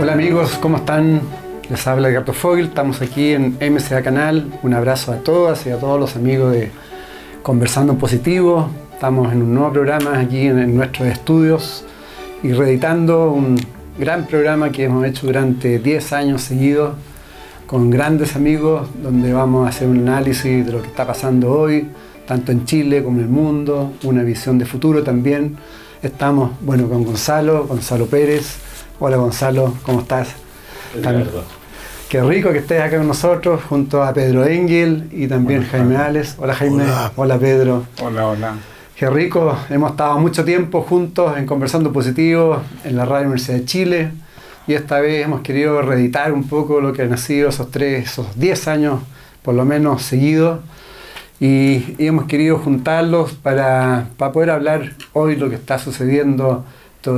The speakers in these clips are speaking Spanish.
Hola amigos, ¿cómo están? Les habla Edgardo Fogel, estamos aquí en MCA Canal. Un abrazo a todas y a todos los amigos de Conversando en Positivo. Estamos en un nuevo programa aquí en, nuestros estudios y reeditando un gran programa que hemos hecho durante 10 años seguidos con grandes amigos donde vamos a hacer un análisis de lo que está pasando hoy, tanto en Chile como en el mundo, una visión de futuro también. Estamos, bueno, con Gonzalo, Gonzalo Pérez. Hola Gonzalo, ¿cómo estás? Qué rico que estés acá con nosotros, junto a Pedro Engel y también Jaime Ales. Hola Jaime. Hola Pedro. Hola, hola. Qué rico, hemos estado mucho tiempo juntos en Conversando Positivo en la Radio Universidad de Chile y esta vez hemos querido reeditar un poco lo que han sido esos tres, esos diez años por lo menos seguidos y, hemos querido juntarlos para, poder hablar hoy lo que está sucediendo,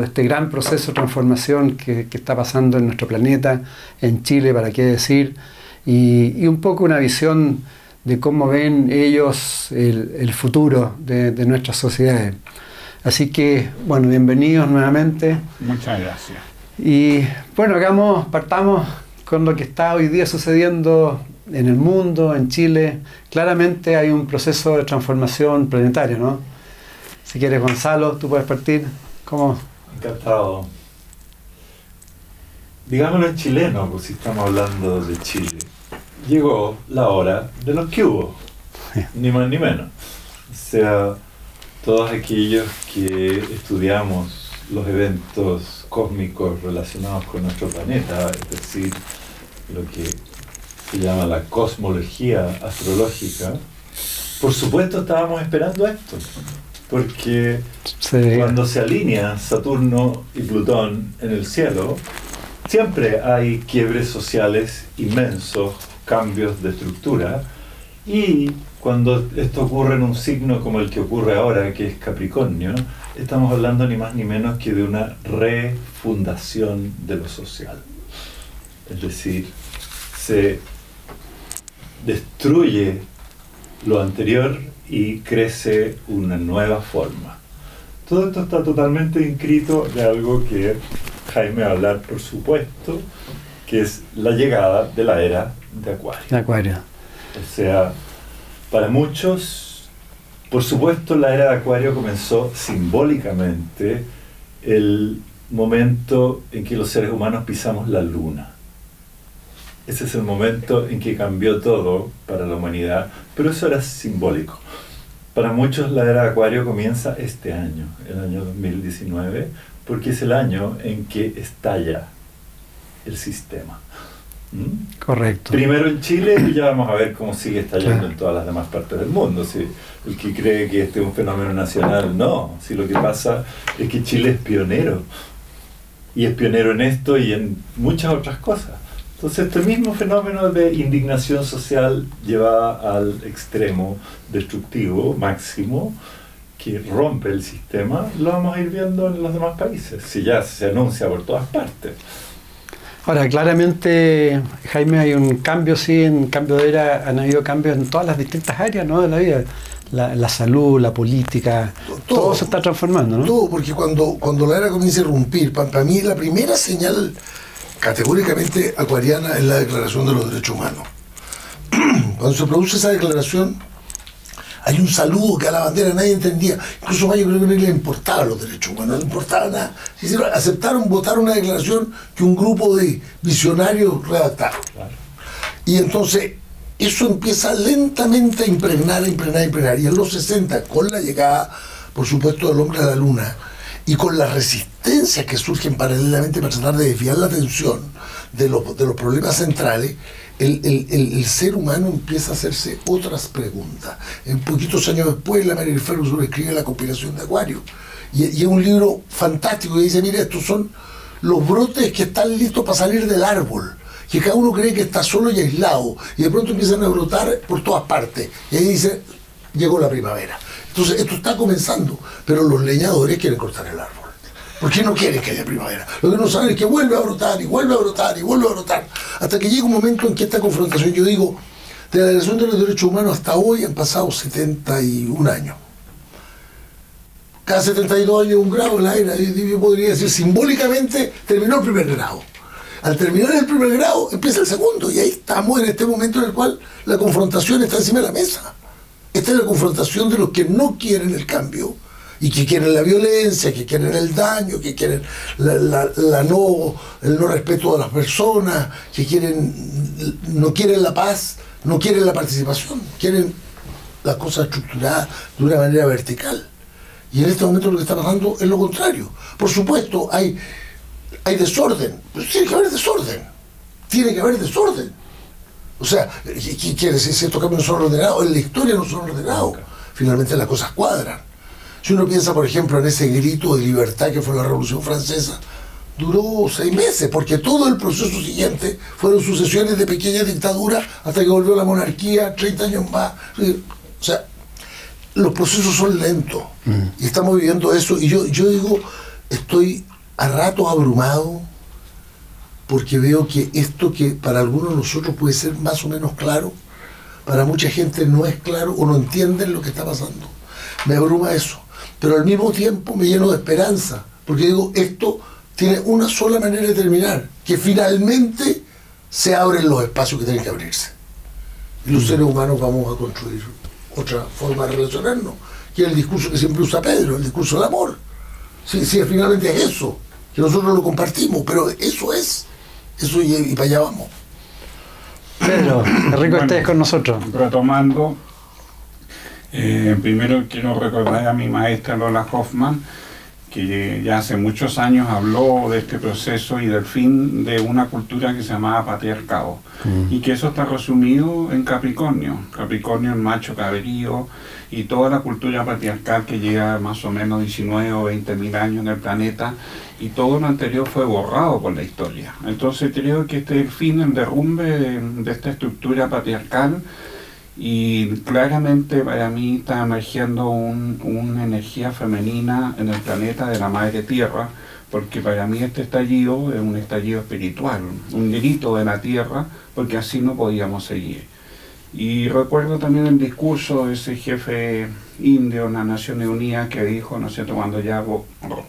este gran proceso de transformación que, está pasando en nuestro planeta, en Chile, para qué decir, y un poco una visión de cómo ven ellos el, futuro de, nuestras sociedades. Así que, bueno, bienvenidos nuevamente. Muchas gracias. Y bueno, hagamos, partamos con lo que está hoy día sucediendo en el mundo, en Chile. Claramente hay un proceso de transformación planetaria, ¿no? Si quieres, Gonzalo, tú puedes partir. ¿Cómo? Encantado. Digámoslo en chileno, pues si estamos hablando de Chile llegó la hora de los que hubo, ni más ni menos. O sea, todos aquellos que estudiamos los eventos cósmicos relacionados con nuestro planeta, es decir, lo que se llama la cosmología astrológica, por supuesto estábamos esperando esto, porque cuando se alinean Saturno y Plutón en el cielo, siempre hay quiebres sociales inmensos cambios de estructura y cuando esto ocurre en un signo como el que ocurre ahora, que es Capricornio, estamos hablando ni más ni menos que de una refundación de lo social. Es decir, se destruye lo anterior y crece una nueva forma. Todo esto está totalmente inscrito de algo que Jaime va a hablar, por supuesto, que es la llegada de la era de Acuario. De Acuario. O sea, para muchos, por supuesto, la era de Acuario comenzó simbólicamente el momento en que los seres humanos pisamos la luna. Ese es el momento en que cambió todo para la humanidad, pero eso era simbólico. Para muchos la era de Acuario comienza este año, el año 2019, porque es el año en que estalla el sistema. ¿Mm? Correcto. Primero en Chile y ya vamos a ver cómo sigue estallando en todas las demás partes del mundo. Si el que cree que este es un fenómeno nacional, no. Si lo que pasa es que Chile es pionero. Y es pionero en esto y en muchas otras cosas. Entonces este mismo fenómeno de indignación social llevada al extremo destructivo máximo que rompe el sistema, lo vamos a ir viendo en los demás países, si ya se anuncia por todas partes. Ahora, claramente, Jaime, hay un cambio, sí, en cambio de era, han habido cambios en todas las distintas áreas ¿no? de la vida. La, salud, la política, todo, se está transformando, ¿no? Todo, porque cuando, cuando la era comienza a irrumpir, para, para mí la primera señal categóricamente acuariana es la Declaración de los Derechos Humanos. Cuando se produce esa declaración, hay un saludo que a la bandera nadie entendía. Incluso más yo creo que no le importaba los derechos humanos, no le importaba nada. aceptaron votar una declaración que un grupo de visionarios redactaron. Y entonces eso empieza lentamente a impregnar, a impregnar, a impregnar. Y en los 60, con la llegada, por supuesto, del hombre a la luna, y con las resistencias que surgen paralelamente para tratar de desviar la atención de los, de los problemas centrales, el, ser humano empieza a hacerse otras preguntas. En poquitos años después, la Mary Ferguson escribe La conspiración de Acuario. Y, es un libro fantástico que dice, mira, estos son los brotes que están listos para salir del árbol, que cada uno cree que está solo y aislado, y de pronto empiezan a brotar por todas partes. Y ahí dice, llegó la primavera. Entonces, esto está comenzando, pero los leñadores quieren cortar el árbol. Porque no quieren que haya primavera. Lo que no saben es que vuelve a brotar y vuelve a brotar y vuelve a brotar. Hasta que llega un momento en que esta confrontación, yo digo, de la Declaración de los Derechos Humanos hasta hoy han pasado 71 años. Cada 72 años un grado en la era, yo podría decir simbólicamente, terminó el primer grado. Al terminar el primer grado empieza el segundo y ahí estamos en este momento en el cual la confrontación está encima de la mesa. Esta es la confrontación de los que no quieren el cambio y que quieren la violencia, que quieren el daño, que quieren la, no, el no respeto a las personas, que quieren, no quieren la paz, no quieren la participación, quieren las cosas estructuradas de una manera vertical. Y en este momento lo que está pasando es lo contrario. Por supuesto, hay, hay desorden, pero tiene que haber desorden. Tiene que haber desorden. O sea, ¿qué quiere decir? Si estos cambios no son ordenados, en la historia no son ordenados. Finalmente las cosas cuadran. Si uno piensa, por ejemplo, en ese grito de libertad que fue la Revolución Francesa, duró seis meses, porque todo el proceso siguiente fueron sucesiones de pequeñas dictaduras hasta que volvió la monarquía, 30 años más. O sea, los procesos son lentos y estamos viviendo eso. Y yo, yo digo, estoy a rato abrumado porque veo que esto que para algunos de nosotros puede ser más o menos claro, para mucha gente no es claro o no entienden lo que está pasando. Me abruma eso pero al mismo tiempo me lleno de esperanza, porque digo, esto tiene una sola manera de terminar, que finalmente se abren los espacios que tienen que abrirse. Y los seres humanos vamos a construir otra forma de relacionarnos, que es el discurso que siempre usa Pedro, el discurso del amor. Sí, sí, finalmente es eso, que nosotros lo compartimos, pero eso es, eso y, para allá vamos. Pedro, rico estés con nosotros. Retomando eh, primero quiero recordar a mi maestra Lola Hoffman, que ya hace muchos años habló de este proceso y del fin de una cultura que se llamaba patriarcado. Mm. Y que eso está resumido en Capricornio. Capricornio, el macho cabrío y toda la cultura patriarcal que llega más o menos 19 o 20 mil años en el planeta. Y todo lo anterior fue borrado por la historia. Entonces creo que este es el fin, el derrumbe de esta estructura patriarcal y claramente para mí está emergiendo una energía femenina en el planeta de la Madre Tierra, porque para mí este estallido es un estallido espiritual, un grito de la Tierra, porque así no podíamos seguir. Y recuerdo también el discurso de ese jefe indio en las Naciones Unidas que dijo, ¿no sé, cuando ya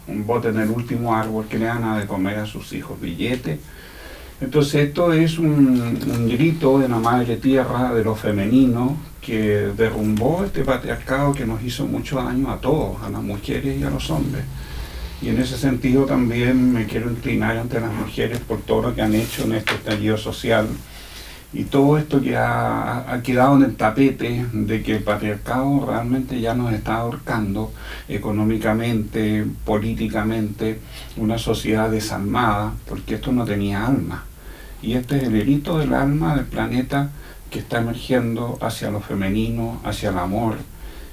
voten el último árbol que le dan a de comer a sus hijos billetes, entonces esto es un, grito de la madre tierra, de lo femenino, que derrumbó este patriarcado que nos hizo mucho daño a todos, a las mujeres y a los hombres. Y en ese sentido también me quiero inclinar ante las mujeres por todo lo que han hecho en este estallido social y todo esto que ha, quedado en el tapete de que el patriarcado realmente ya nos está ahorcando económicamente, políticamente, una sociedad desarmada, porque esto no tenía alma. Y este es el herito del alma del planeta que está emergiendo hacia lo femenino, hacia el amor,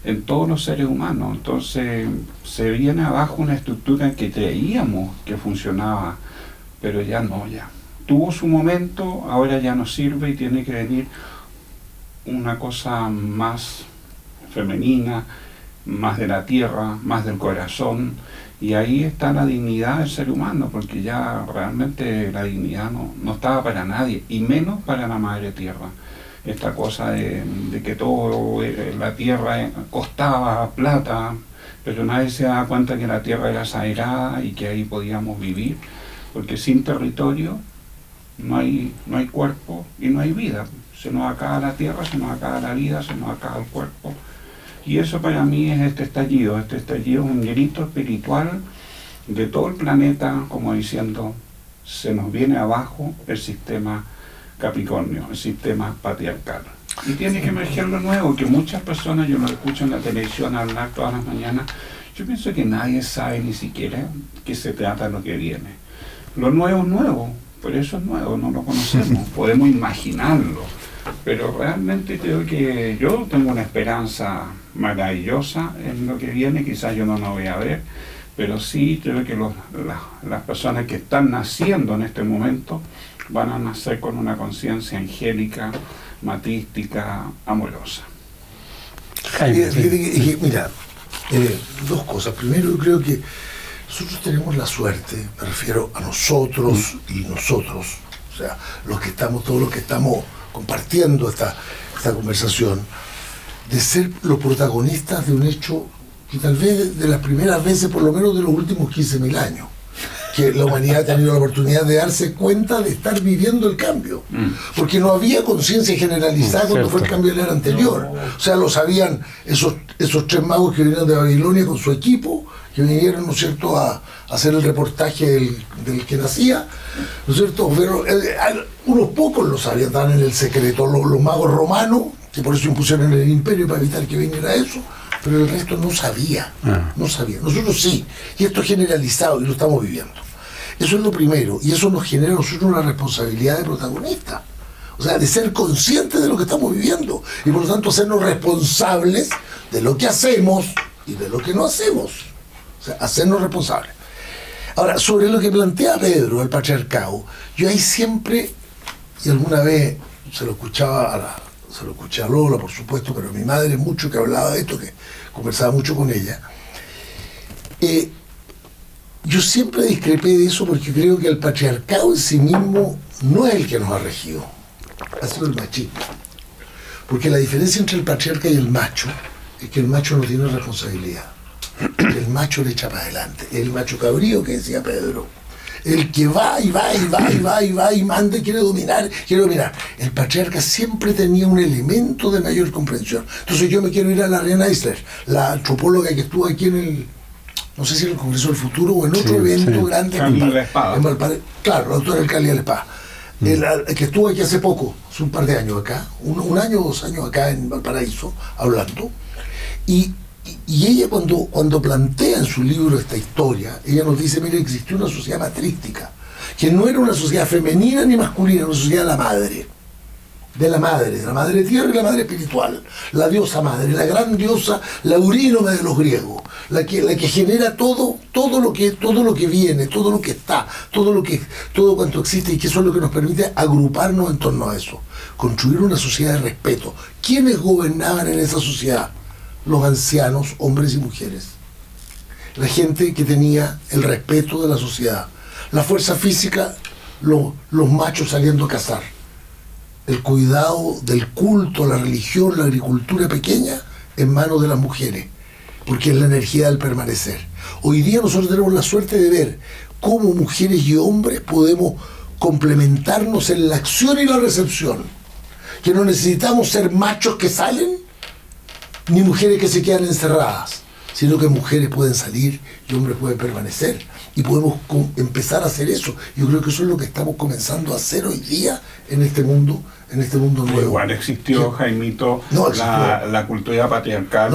en todos los seres humanos. Entonces se viene abajo una estructura que creíamos que funcionaba, pero ya no, ya. Tuvo su momento, ahora ya no sirve y tiene que venir una cosa más femenina, más de la tierra, más del corazón, y ahí está la dignidad del ser humano, porque ya realmente la dignidad no, no estaba para nadie, y menos para la madre tierra. Esta cosa de, que todo, eh, la tierra costaba plata, pero nadie se daba cuenta que la tierra era sagrada y que ahí podíamos vivir, porque sin territorio no hay, no hay cuerpo y no hay vida. Se nos acaba la tierra, se nos acaba la vida, se nos acaba el cuerpo y eso para mí es este estallido. Este estallido es un grito espiritual de todo el planeta, como diciendo, se nos viene abajo el sistema Capricornio, el sistema patriarcal. Y tiene que emerger lo nuevo, que muchas personas, yo lo escucho en la televisión hablar todas las mañanas, yo pienso que nadie sabe ni siquiera que se trata lo que viene. Lo nuevo es nuevo, por eso es nuevo, no lo conocemos, podemos imaginarlo, pero realmente creo que yo tengo una esperanza maravillosa en lo que viene, quizás yo no lo voy a ver, pero sí creo que las personas que están naciendo en este momento van a nacer con una conciencia angélica, matística, amorosa. mira, eh, dos cosas. Primero, yo creo que nosotros tenemos la suerte, me refiero a nosotros y nosotros, o sea, los que estamos, todos los que estamos compartiendo esta, esta conversación, de ser los protagonistas de un hecho que tal vez de las primeras veces, por lo menos de los últimos 15.000 años, que la humanidad ha tenido la oportunidad de darse cuenta de estar viviendo el cambio. Mm. Porque no había conciencia generalizada cuando fue el cambio del era anterior. O sea, lo sabían esos, esos tres magos que vinieron de Babilonia con su equipo, que vinieron, ¿no es cierto?, a, hacer el reportaje del, que nacía, ¿no es cierto? Pero eh, unos pocos lo sabían, estaban en el secreto, los, los magos romanos, que por eso impusieron el imperio para evitar que viniera eso, pero el resto no sabía, ah. no sabía. Nosotros sí, y esto es generalizado y lo estamos viviendo. Eso es lo primero, y eso nos genera a nosotros una responsabilidad de protagonista. O sea, de ser conscientes de lo que estamos viviendo y por lo tanto hacernos responsables de lo que hacemos y de lo que no hacemos. O sea, hacernos responsables. Ahora, sobre lo que plantea Pedro, el patriarcado, yo ahí siempre, y alguna vez se lo escuchaba a la, se lo escuché a Lola, por supuesto, pero mi madre mucho que hablaba de esto, que conversaba mucho con ella. Eh, yo siempre discrepé de eso porque creo que el patriarcado en sí mismo no es el que nos ha regido, ha sido el machismo. Porque la diferencia entre el patriarca y el macho es que el macho no tiene responsabilidad. El macho le echa para adelante. El macho cabrío que decía Pedro el que va y va y va y va y va y manda y quiere dominar, quiere dominar. El patriarca siempre tenía un elemento de mayor comprensión. Entonces yo me quiero ir a la Reina Isler, la antropóloga que estuvo aquí en el, no sé si en el Congreso del Futuro o en otro evento grande. En, Valparaíso. Claro, la doctora Cali Espada. Mm. El, que estuvo aquí hace poco, hace un par de años acá, un, un año o dos años acá en Valparaíso, hablando. Y y ella cuando, cuando plantea en su libro esta historia, ella nos dice, mire, existió una sociedad matrística, que no era una sociedad femenina ni masculina, una sociedad de la madre, de la madre, de la madre tierra y la madre espiritual, la diosa madre, la gran diosa laurínome de los griegos, la que, la que genera todo, todo lo que, todo lo que viene, todo lo que está, todo lo que, todo cuanto existe y que eso es lo que nos permite agruparnos en torno a eso, construir una sociedad de respeto. ¿Quiénes gobernaban en esa sociedad? Los ancianos, hombres y mujeres. La gente que tenía el respeto de la sociedad. La fuerza física, los machos saliendo a cazar. El cuidado del culto, la religión, la agricultura pequeña en manos de las mujeres, porque es la energía del permanecer. Hoy día nosotros tenemos la suerte de ver cómo mujeres y hombres podemos complementarnos en la acción y la recepción. Que no necesitamos ser machos que salen, ni mujeres que se quedan encerradas, sino que mujeres pueden salir y hombres pueden permanecer. Y podemos empezar a hacer eso. Yo creo que eso es lo que estamos comenzando a hacer hoy día en este mundo, en este mundo nuevo. Igual existió, Jaimito, la, cultura patriarcal.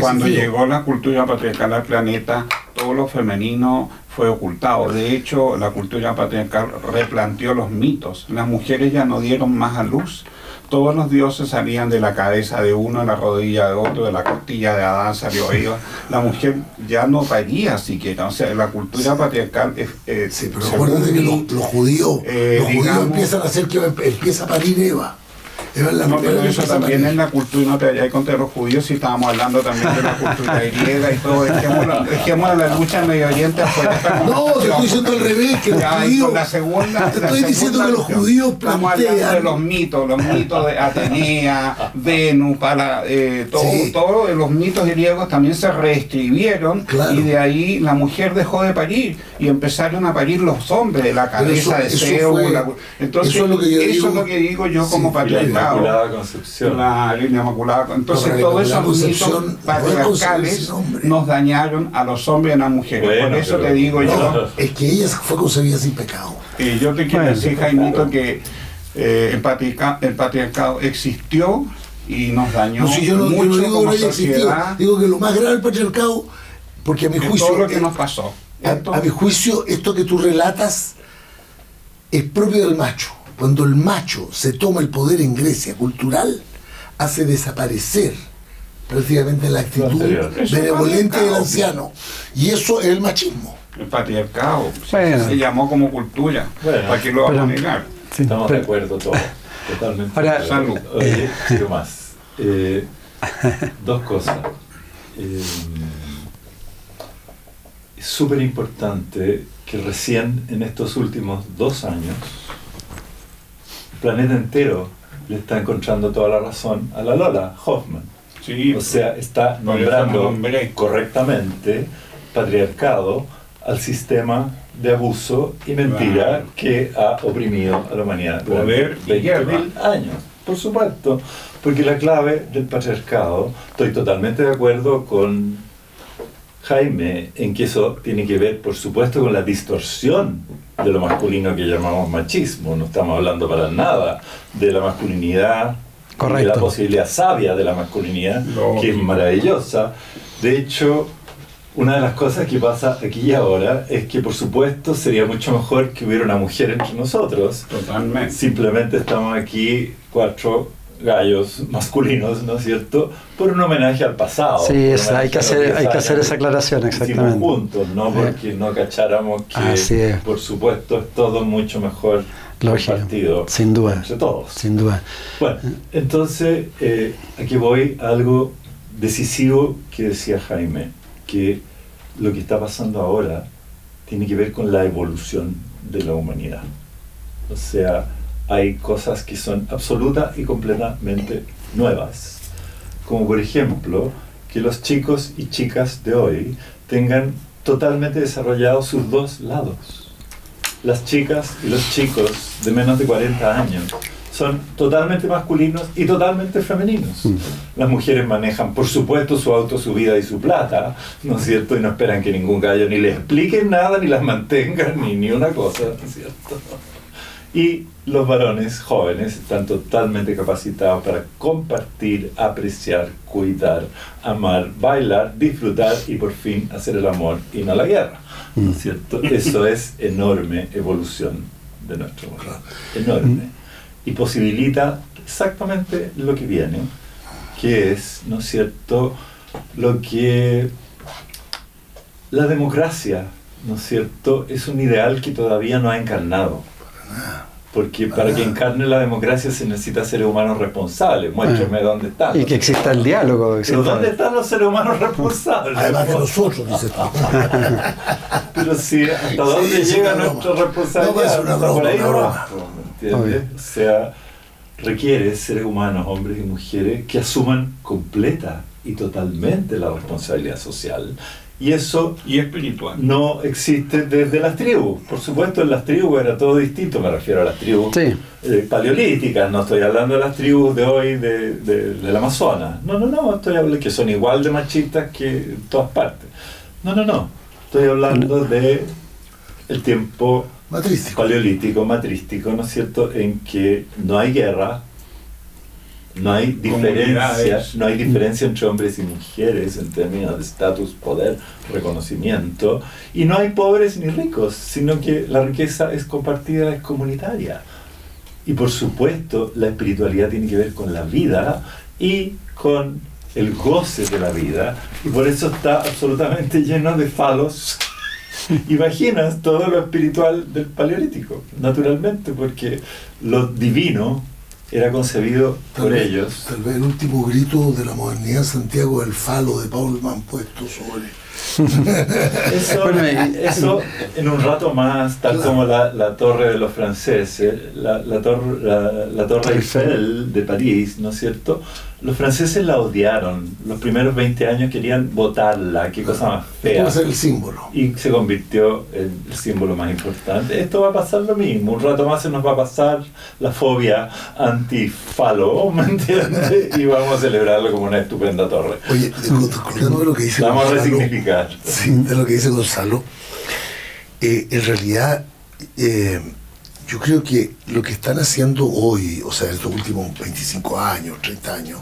cuando llegó la cultura patriarcal al planeta, todo lo femenino fue ocultado. De hecho, la cultura patriarcal replanteó los mitos. Las mujeres ya no dieron más a luz todos los dioses salían de la cabeza de uno, de la rodilla de otro, de la costilla de Adán salió Eva. La mujer ya no paría siquiera. O sea, la cultura patriarcal es. sí, pero acuérdate que los, judíos, eh, los judíos empiezan a hacer que empieza a parir Eva no, pero eso también en la cultura, no te vayas contra los judíos, si estábamos hablando también de la cultura griega y todo. Dejémoslo, la lucha en Medio Oriente afuera. No, te estoy diciendo al revés, que los judíos. La segunda, te estoy diciendo que los judíos Estamos hablando de los mitos, los mitos de Atenea, Venus, para, eh, todo, todos los mitos griegos también se reescribieron y de ahí la mujer dejó de parir y empezaron a parir los hombres, la cabeza de Zeus. entonces, eso es lo que yo, digo, es lo que digo yo como patriarca Inmaculada Concepción. La línea Inmaculada Entonces, todos esos mitos patriarcales nos dañaron a los hombres y a las mujeres. Por eso te digo yo. Es que ella fue concebida sin pecado. Y yo te quiero decir, Jaimito, que eh, el, patriarcado, existió y nos dañó no, yo no, mucho digo como sociedad. Digo que lo más grave del patriarcado, porque a mi juicio... Todo lo que nos pasó. A mi juicio, esto que tú relatas es propio del macho cuando el macho se toma el poder en Grecia cultural, hace desaparecer prácticamente la actitud benevolente del anciano. Y eso es el machismo. El patriarcado. Bueno. Se llamó como cultura. Bueno. ¿Para qué lo vamos a negar? Sí, Estamos pero- de acuerdo todos. Totalmente. Acuerdo. Salud. Oye, quiero más. Eh, dos cosas. Eh, súper importante que recién en estos últimos dos años el planeta entero le está encontrando toda la razón a la Lola Hoffman. Sí, O sea, está nombrando correctamente patriarcado al sistema de abuso y mentira que ha oprimido a la humanidad Poder durante y guerra. 20.000 años. Por supuesto, porque la clave del patriarcado, estoy totalmente de acuerdo con Jaime en que eso tiene que ver, por supuesto, con la distorsión de lo masculino que llamamos machismo. No estamos hablando para nada de la masculinidad, de la posibilidad sabia de la masculinidad, que es maravillosa. De hecho, una de las cosas que pasa aquí y ahora es que, por supuesto, sería mucho mejor que hubiera una mujer entre nosotros. totalmente. Simplemente estamos aquí cuatro gallos masculinos, ¿no es cierto? Por un homenaje al pasado. Sí, es- hay que hacer, 10 hay que hacer esa aclaración, exactamente. juntos, no porque no cacháramos que, es. por supuesto, es todo mucho mejor Lógico, compartido sin duda. entre todos. Sin duda. Bueno, entonces eh, aquí voy a algo decisivo que decía Jaime, que lo que está pasando ahora tiene que ver con la evolución de la humanidad. O sea, hay cosas que son absoluta y completamente nuevas. Como por ejemplo, que los chicos y chicas de hoy tengan totalmente desarrollados sus dos lados. Las chicas y los chicos de menos de 40 años son totalmente masculinos y totalmente femeninos. Las mujeres manejan, por supuesto, su auto, su vida y su plata, ¿no es cierto? Y no esperan que ningún gallo ni les explique nada, ni las mantenga, ni, ni una cosa, ¿no es cierto? Y los varones jóvenes están totalmente capacitados para compartir, apreciar, cuidar, amar, bailar, disfrutar y por fin hacer el amor y no la guerra. ¿No es cierto? Eso es enorme evolución de nuestro mundo. Enorme. Y posibilita exactamente lo que viene, que es, ¿no es cierto?, lo que la democracia, ¿no es cierto?, es un ideal que todavía no ha encarnado. Porque para que encarne la democracia se necesita seres humanos responsables. Muéstrame dónde están. Y que exista el diálogo. Pero ¿dónde están los seres humanos responsables? Además de nosotros, dices tú. Pero sí, ¿hasta Sí, dónde llega nuestra responsabilidad? No, es una broma, por ahí una nomás, broma. ¿me entiendes? Obvio. O sea, requiere seres humanos, hombres y mujeres, que asuman completa y totalmente la responsabilidad social. Y eso Y espiritual. no existe desde las tribus. Por supuesto, en las tribus era todo distinto, me refiero a las tribus Sí. eh, paleolíticas, no estoy hablando de las tribus de hoy de, de- del Amazonas. No, no, no, estoy hablando que son igual de machistas que en todas partes. No, no, no. Estoy hablando de el tiempo Matrístico. paleolítico, matrístico, ¿no es cierto?, en que no hay guerra, no hay diferencia, Comunidades. no hay diferencia entre hombres y mujeres en términos de estatus, poder, reconocimiento, y no hay pobres ni ricos, sino que la riqueza es compartida, es comunitaria. Y por supuesto, la espiritualidad tiene que ver con la vida y con el goce de la vida, y por eso está absolutamente lleno de falos y vaginas, todo lo espiritual del paleolítico, naturalmente, porque lo divino era concebido por vez- ellos. Tal vez el último grito de la modernidad Santiago es el falo de Paulman puesto sobre. Eso, en un rato más, tal Claro. como la, la torre de los franceses, la, la, torre, la, la torre Eiffel de París, ¿no es cierto? Los franceses la odiaron. Los primeros 20 años querían botarla, qué cosa más fea. Puede ser el símbolo. y se convirtió en el símbolo más importante. Esto va a pasar lo mismo, un rato más se nos va a pasar la fobia antifalo, ¿me entiendes? Y vamos a celebrarlo como una estupenda torre. Oye, de lo que dice vamos a resignificar. sí, de lo que dice Gonzalo, eh, en realidad eh, yo creo que lo que están haciendo hoy, o sea, estos últimos 25 años, 30 años,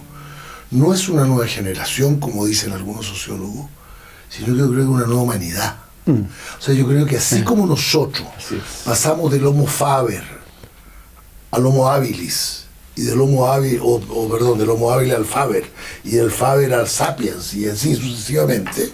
no es una nueva generación, como dicen algunos sociólogos, sino que yo creo que es una nueva humanidad. Mm. O sea, yo creo que así como nosotros Así pasamos del Homo faber al Homo habilis y del Homo habilis, o, o, perdón, del Homo habilis al Faber, y del Faber al Sapiens, y así sucesivamente,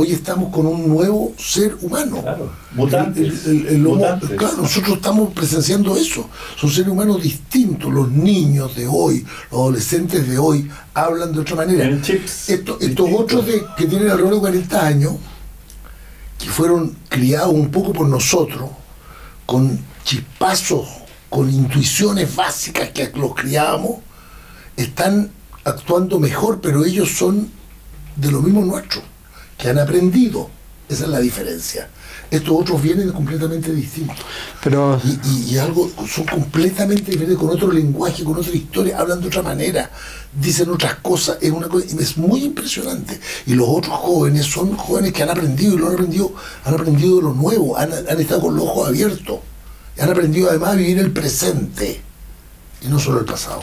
hoy estamos con un nuevo ser humano. Claro, mutantes. El- el- el Homo- mutantes. claro, nosotros estamos presenciando eso. Son seres humanos distintos. Los niños de hoy, los adolescentes de hoy, hablan de otra manera. Tienen chips Esto- estos otros de, que tienen alrededor de 40 años, que fueron criados un poco por nosotros, con chispazos, con intuiciones básicas que los criábamos, están actuando mejor, pero ellos son de lo mismo nuestro, que han aprendido. Esa es la diferencia. Estos otros vienen completamente distintos. Pero Y, y- y algo, son completamente diferentes, con otro lenguaje, con otra historia, hablan de otra manera, dicen otras cosas, es una cosa, y es muy impresionante. Y los otros jóvenes son jóvenes que han aprendido, y lo han aprendido, han aprendido de lo nuevo, han, han estado con los ojos abiertos, y han aprendido además a vivir el presente, y no solo el pasado.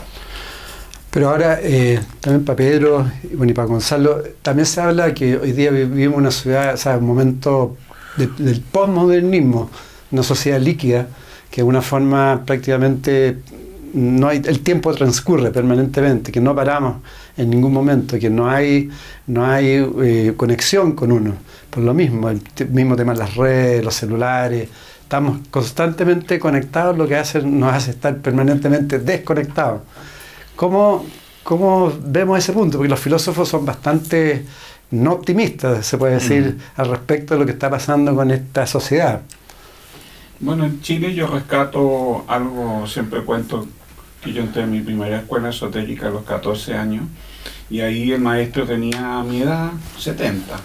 Pero ahora, eh, también para Pedro bueno, y para Gonzalo, también se habla que hoy día vivimos una ciudad, o sea, un momento de- del postmodernismo, una sociedad líquida, que de una forma prácticamente no hay, el tiempo transcurre permanentemente, que no paramos en ningún momento, que no hay, no hay eh, conexión con uno. Por lo mismo, el mismo tema de las redes, los celulares, estamos constantemente conectados, lo que hace, nos hace estar permanentemente desconectados. ¿Cómo, ¿Cómo vemos ese punto? Porque los filósofos son bastante no optimistas, se puede decir, al respecto de lo que está pasando con esta sociedad. Bueno, en Chile yo rescato algo, siempre cuento que yo entré en mi primera escuela esotérica a los 14 años y ahí el maestro tenía mi edad, 70.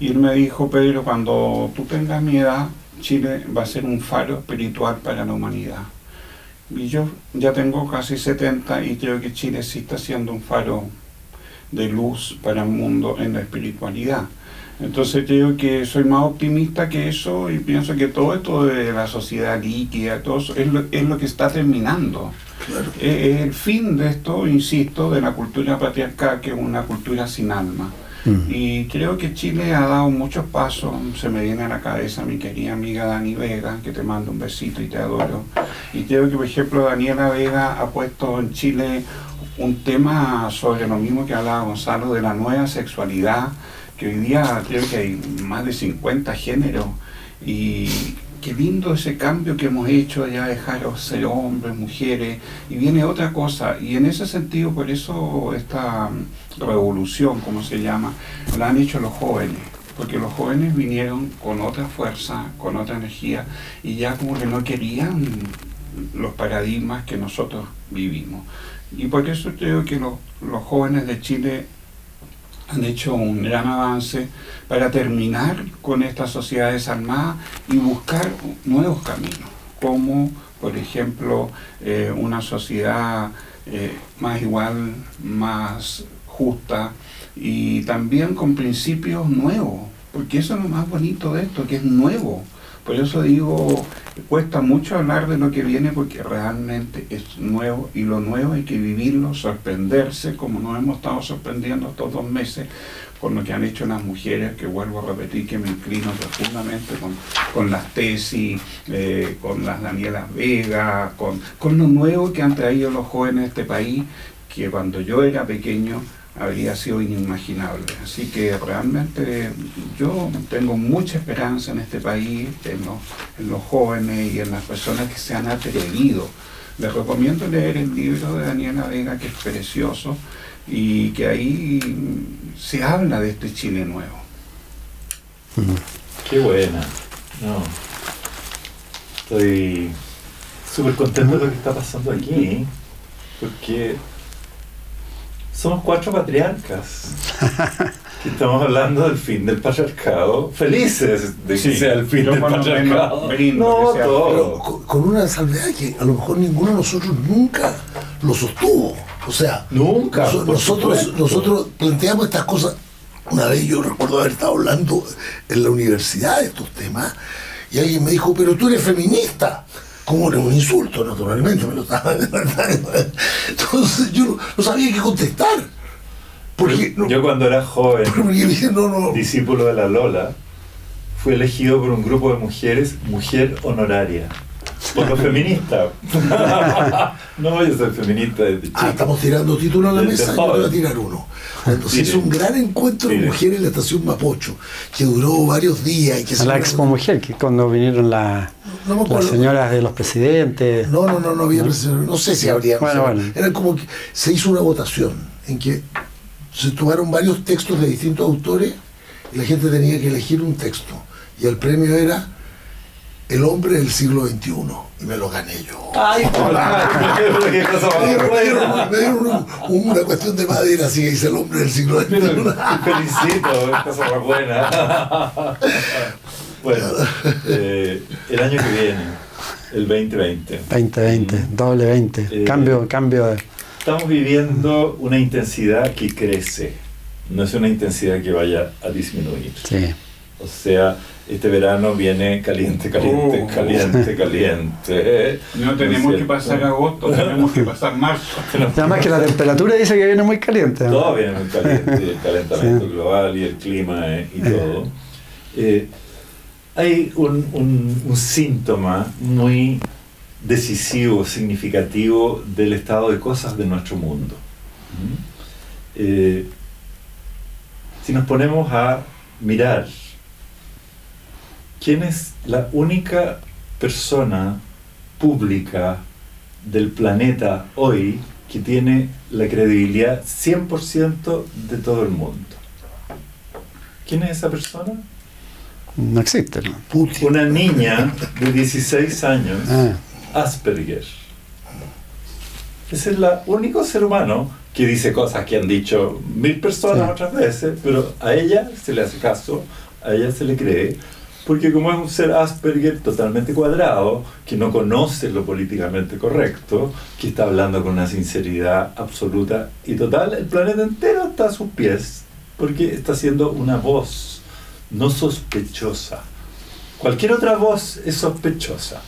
Y él me dijo, Pedro, cuando tú tengas mi edad, Chile va a ser un faro espiritual para la humanidad. Y yo ya tengo casi 70 y creo que Chile sí está siendo un faro de luz para el mundo en la espiritualidad. Entonces creo que soy más optimista que eso y pienso que todo esto de la sociedad líquida, todo eso, es lo, es lo que está terminando. Es el fin de esto, insisto, de la cultura patriarcal, que es una cultura sin alma. Y creo que Chile ha dado muchos pasos. Se me viene a la cabeza mi querida amiga Dani Vega, que te mando un besito y te adoro. Y creo que, por ejemplo, Daniela Vega ha puesto en Chile un tema sobre lo mismo que hablaba Gonzalo, de la nueva sexualidad, que hoy día creo que hay más de 50 géneros. Y qué lindo ese cambio que hemos hecho, ya dejar ser hombres, mujeres, y viene otra cosa. Y en ese sentido, por eso esta revolución, como se llama, la han hecho los jóvenes. Porque los jóvenes vinieron con otra fuerza, con otra energía, y ya como que no querían los paradigmas que nosotros vivimos. Y por eso creo que los, los jóvenes de Chile han hecho un gran avance para terminar con esta sociedad desarmada y buscar nuevos caminos, como por ejemplo eh, una sociedad eh, más igual, más justa y también con principios nuevos, porque eso es lo más bonito de esto, que es nuevo. Por eso digo, cuesta mucho hablar de lo que viene porque realmente es nuevo y lo nuevo hay que vivirlo, sorprenderse, como nos hemos estado sorprendiendo estos dos meses con lo que han hecho las mujeres, que vuelvo a repetir que me inclino profundamente con, con las tesis, eh, con las Danielas Vega, con, con lo nuevo que han traído los jóvenes de este país, que cuando yo era pequeño habría sido inimaginable. Así que realmente yo tengo mucha esperanza en este país, en los, en los jóvenes y en las personas que se han atrevido. Les recomiendo leer el libro de Daniela Vega, que es precioso, y que ahí se habla de este Chile nuevo. Qué buena. No. Estoy súper contento de lo que está pasando aquí, porque somos cuatro patriarcas. Estamos hablando del fin del patriarcado, felices de que Sí, sea el fin del patriarcado. No, todo. con, una salvedad que a lo mejor ninguno de nosotros nunca lo sostuvo. O sea, Nunca. Nosotros, nosotros planteamos estas cosas. Una vez yo recuerdo haber estado hablando en la universidad de estos temas y alguien me dijo, pero tú eres feminista. Como era un insulto, naturalmente, me lo estaba de verdad. Entonces yo no, no sabía qué contestar. Porque, no, Yo cuando era joven, porque dije, no, no. discípulo de la Lola, fui elegido por un grupo de mujeres mujer honoraria. Por los feministas. no, yo soy feminista desde chico. Ah, estamos tirando títulos a la Desde mesa, yo voy a tirar uno. Tire. hizo un gran encuentro de mujeres en la estación Mapocho, que duró varios días y que se La Expo Mujer, que cuando vinieron la- No me las señoras de los presidentes. No, no, no, no había presidente. No sé si habría. Bueno, no bueno. Era como que se hizo una votación en que se tomaron varios textos de distintos autores y la gente tenía que elegir un texto. Y el premio era El hombre del siglo XXI. Y me lo gané yo. Ay, cosa Me dieron, me dieron- buena. me dieron un- un- una cuestión de madera, así que dice el hombre del siglo XXI. Felicito, es cosa más buena. Bueno, eh, el año que viene, el 2020, 2020, doble 20. Eh, cambio, cambio de. estamos viviendo una intensidad que crece, no es una intensidad que vaya a disminuir. Sí. O sea, este verano viene caliente, caliente, Oh. caliente, caliente. No tenemos que pasar agosto, tenemos que pasar marzo. Además que la temperatura dice que viene muy caliente. ¿no? Todo viene muy caliente, el calentamiento global y el clima eh, y todo. Eh, hay un, síntoma muy decisivo, significativo del estado de cosas de nuestro mundo. ¿Mm? Eh, si nos ponemos a mirar quién es la única persona pública del planeta hoy que tiene la credibilidad 100% de todo el mundo. ¿Quién es esa persona? No existe. ¿no? Putin. Una niña de 16 años, Ah, Asperger. Ese es el único ser humano que dice cosas que han dicho mil personas Sí. otras veces, pero a ella se le hace caso, a ella se le cree, porque como es un ser Asperger totalmente cuadrado, que no conoce lo políticamente correcto, que está hablando con una sinceridad absoluta y total, el planeta entero está a sus pies, porque está siendo una voz no sospechosa. Cualquier otra voz es sospechosa.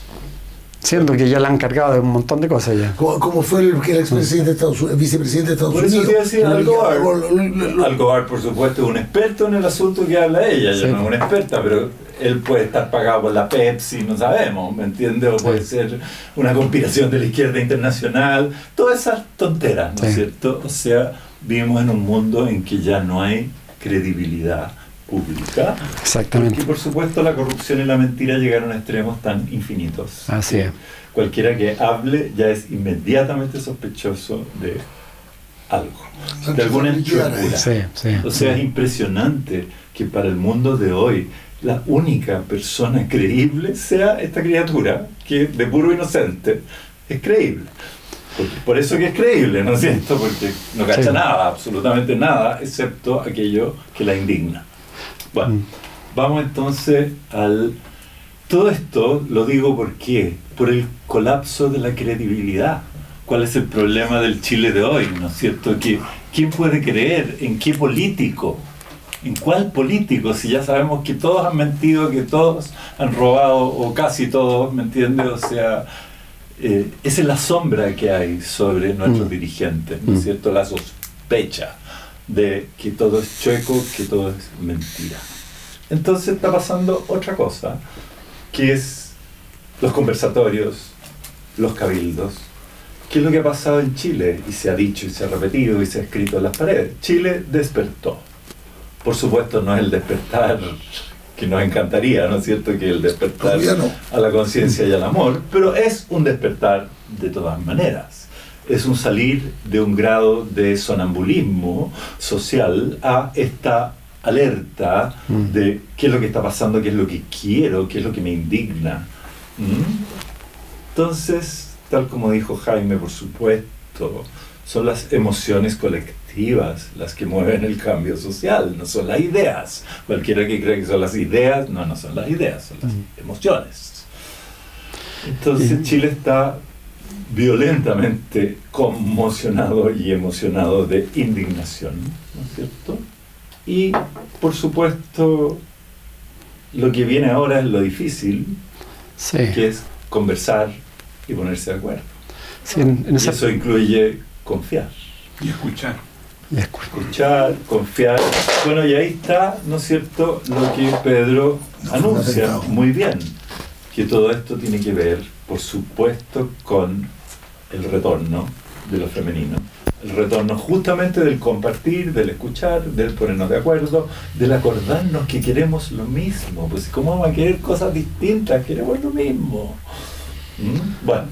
siendo que ya la han cargado de un montón de cosas ya. Como, fue el, el expresidente de Estados Unidos, el vicepresidente de Estados Por eso Unidos. te iba a decir Al Gore, por supuesto, es un experto en el asunto que habla ella. Sí. Ella no es una experta, pero él puede estar pagado por la Pepsi, no sabemos, ¿me entiendes? O puede ser una conspiración de la izquierda internacional. Todas esas tonteras, ¿no es Sí. cierto? O sea, vivimos en un mundo en que ya no hay credibilidad pública. Exactamente. Porque, por supuesto, la corrupción y la mentira llegaron a extremos tan infinitos. Así es. Cualquiera que hable ya es inmediatamente sospechoso de algo, de alguna enchufura. Sí, sí. O sea, es impresionante que para el mundo de hoy la única persona creíble sea esta criatura que de puro inocente es creíble. Porque- por eso que es creíble, ¿no es cierto? Porque no cacha Sí. nada, absolutamente nada, excepto aquello que la indigna. Bueno, Mm. vamos entonces al... Todo esto lo digo por qué? Por el colapso de la credibilidad. ¿Cuál es el problema del Chile de hoy? ¿No es cierto? Que, ¿Quién puede creer en qué político? ¿En cuál político? Si ya sabemos que todos han mentido, que todos han robado, o casi todos, ¿me entiendes? O sea, eh, esa es la sombra que hay sobre nuestros Mm. dirigentes, ¿no es Mm. cierto? La sospecha de que todo es chueco, que todo es mentira. Entonces está pasando otra cosa, que es los conversatorios, los cabildos. ¿Qué es lo que ha pasado en Chile? Y se ha dicho y se ha repetido y se ha escrito en las paredes. Chile despertó. Por supuesto no es el despertar que nos encantaría, ¿no es cierto? Que el despertar no. a la conciencia y al amor, pero es un despertar de todas maneras. Es un salir de un grado de sonambulismo social a esta alerta Mm. de qué es lo que está pasando, qué es lo que quiero, qué es lo que me indigna. ¿Mm? Entonces, tal como dijo Jaime, por supuesto, son las emociones colectivas las que mueven el cambio social, no son las ideas. Cualquiera que cree que son las ideas, no, no son las ideas, son las Mm. emociones. Entonces Chile está violentamente conmocionado y emocionado de indignación, ¿no es cierto? Y por supuesto, lo que viene ahora es lo difícil, Sí. que es conversar y ponerse de acuerdo. Sí, en, en Y esa- eso incluye confiar. Y escuchar. y escu- Escuchar, confiar. Bueno, y ahí está, ¿no es cierto?, lo que Pedro No, anuncia muy bien, que todo esto tiene que ver, por supuesto, con el retorno de lo femenino. El retorno justamente del compartir, del escuchar, del ponernos de acuerdo, del acordarnos que queremos lo mismo. Pues ¿cómo vamos a querer cosas distintas? Queremos lo mismo. ¿Mm? Bueno.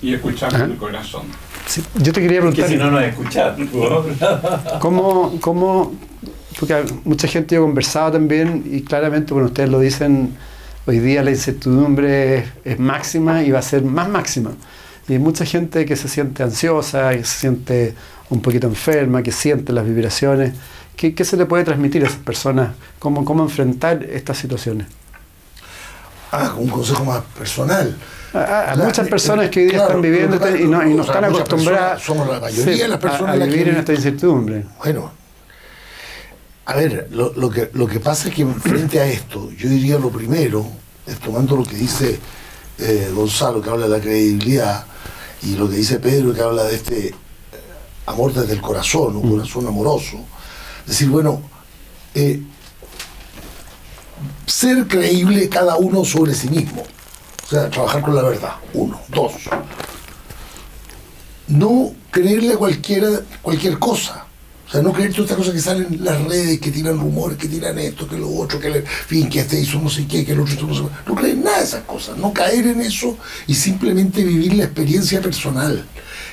Y escuchar con el corazón. yo te quería preguntar... Que si no nos escuchar. ¿Cómo, cómo, porque mucha gente yo he conversado también y claramente, bueno, ustedes lo dicen, hoy día la incertidumbre es, máxima y va a ser más máxima. Y hay mucha gente que se siente ansiosa, que se siente un poquito enferma, que siente las vibraciones. ¿Qué, qué se le puede transmitir a esas personas? ¿Cómo, cómo enfrentar estas situaciones? Ah, un consejo más personal. A, muchas personas que hoy día están viviendo y no, y no están acostumbradas somos la mayoría de las personas a, vivir en esta incertidumbre. Bueno, a ver, lo, que, lo que pasa es que frente a esto, yo diría lo primero, tomando lo que dice eh, Gonzalo, que habla de la credibilidad, y lo que dice Pedro, que habla de este eh, amor desde el corazón, un mm. corazón amoroso, decir, bueno, eh, ser creíble cada uno sobre sí mismo, o sea, trabajar con la verdad, uno, dos, no creerle a cualquiera, cualquier cosa, sea, no creer todas estas cosas que salen en las redes, que tiran rumores, que tiran esto, que lo otro, que, le, fin, que este hizo no sé qué, que el otro hizo no sé qué. No creer nada de esas cosas, no caer en eso y simplemente vivir la experiencia personal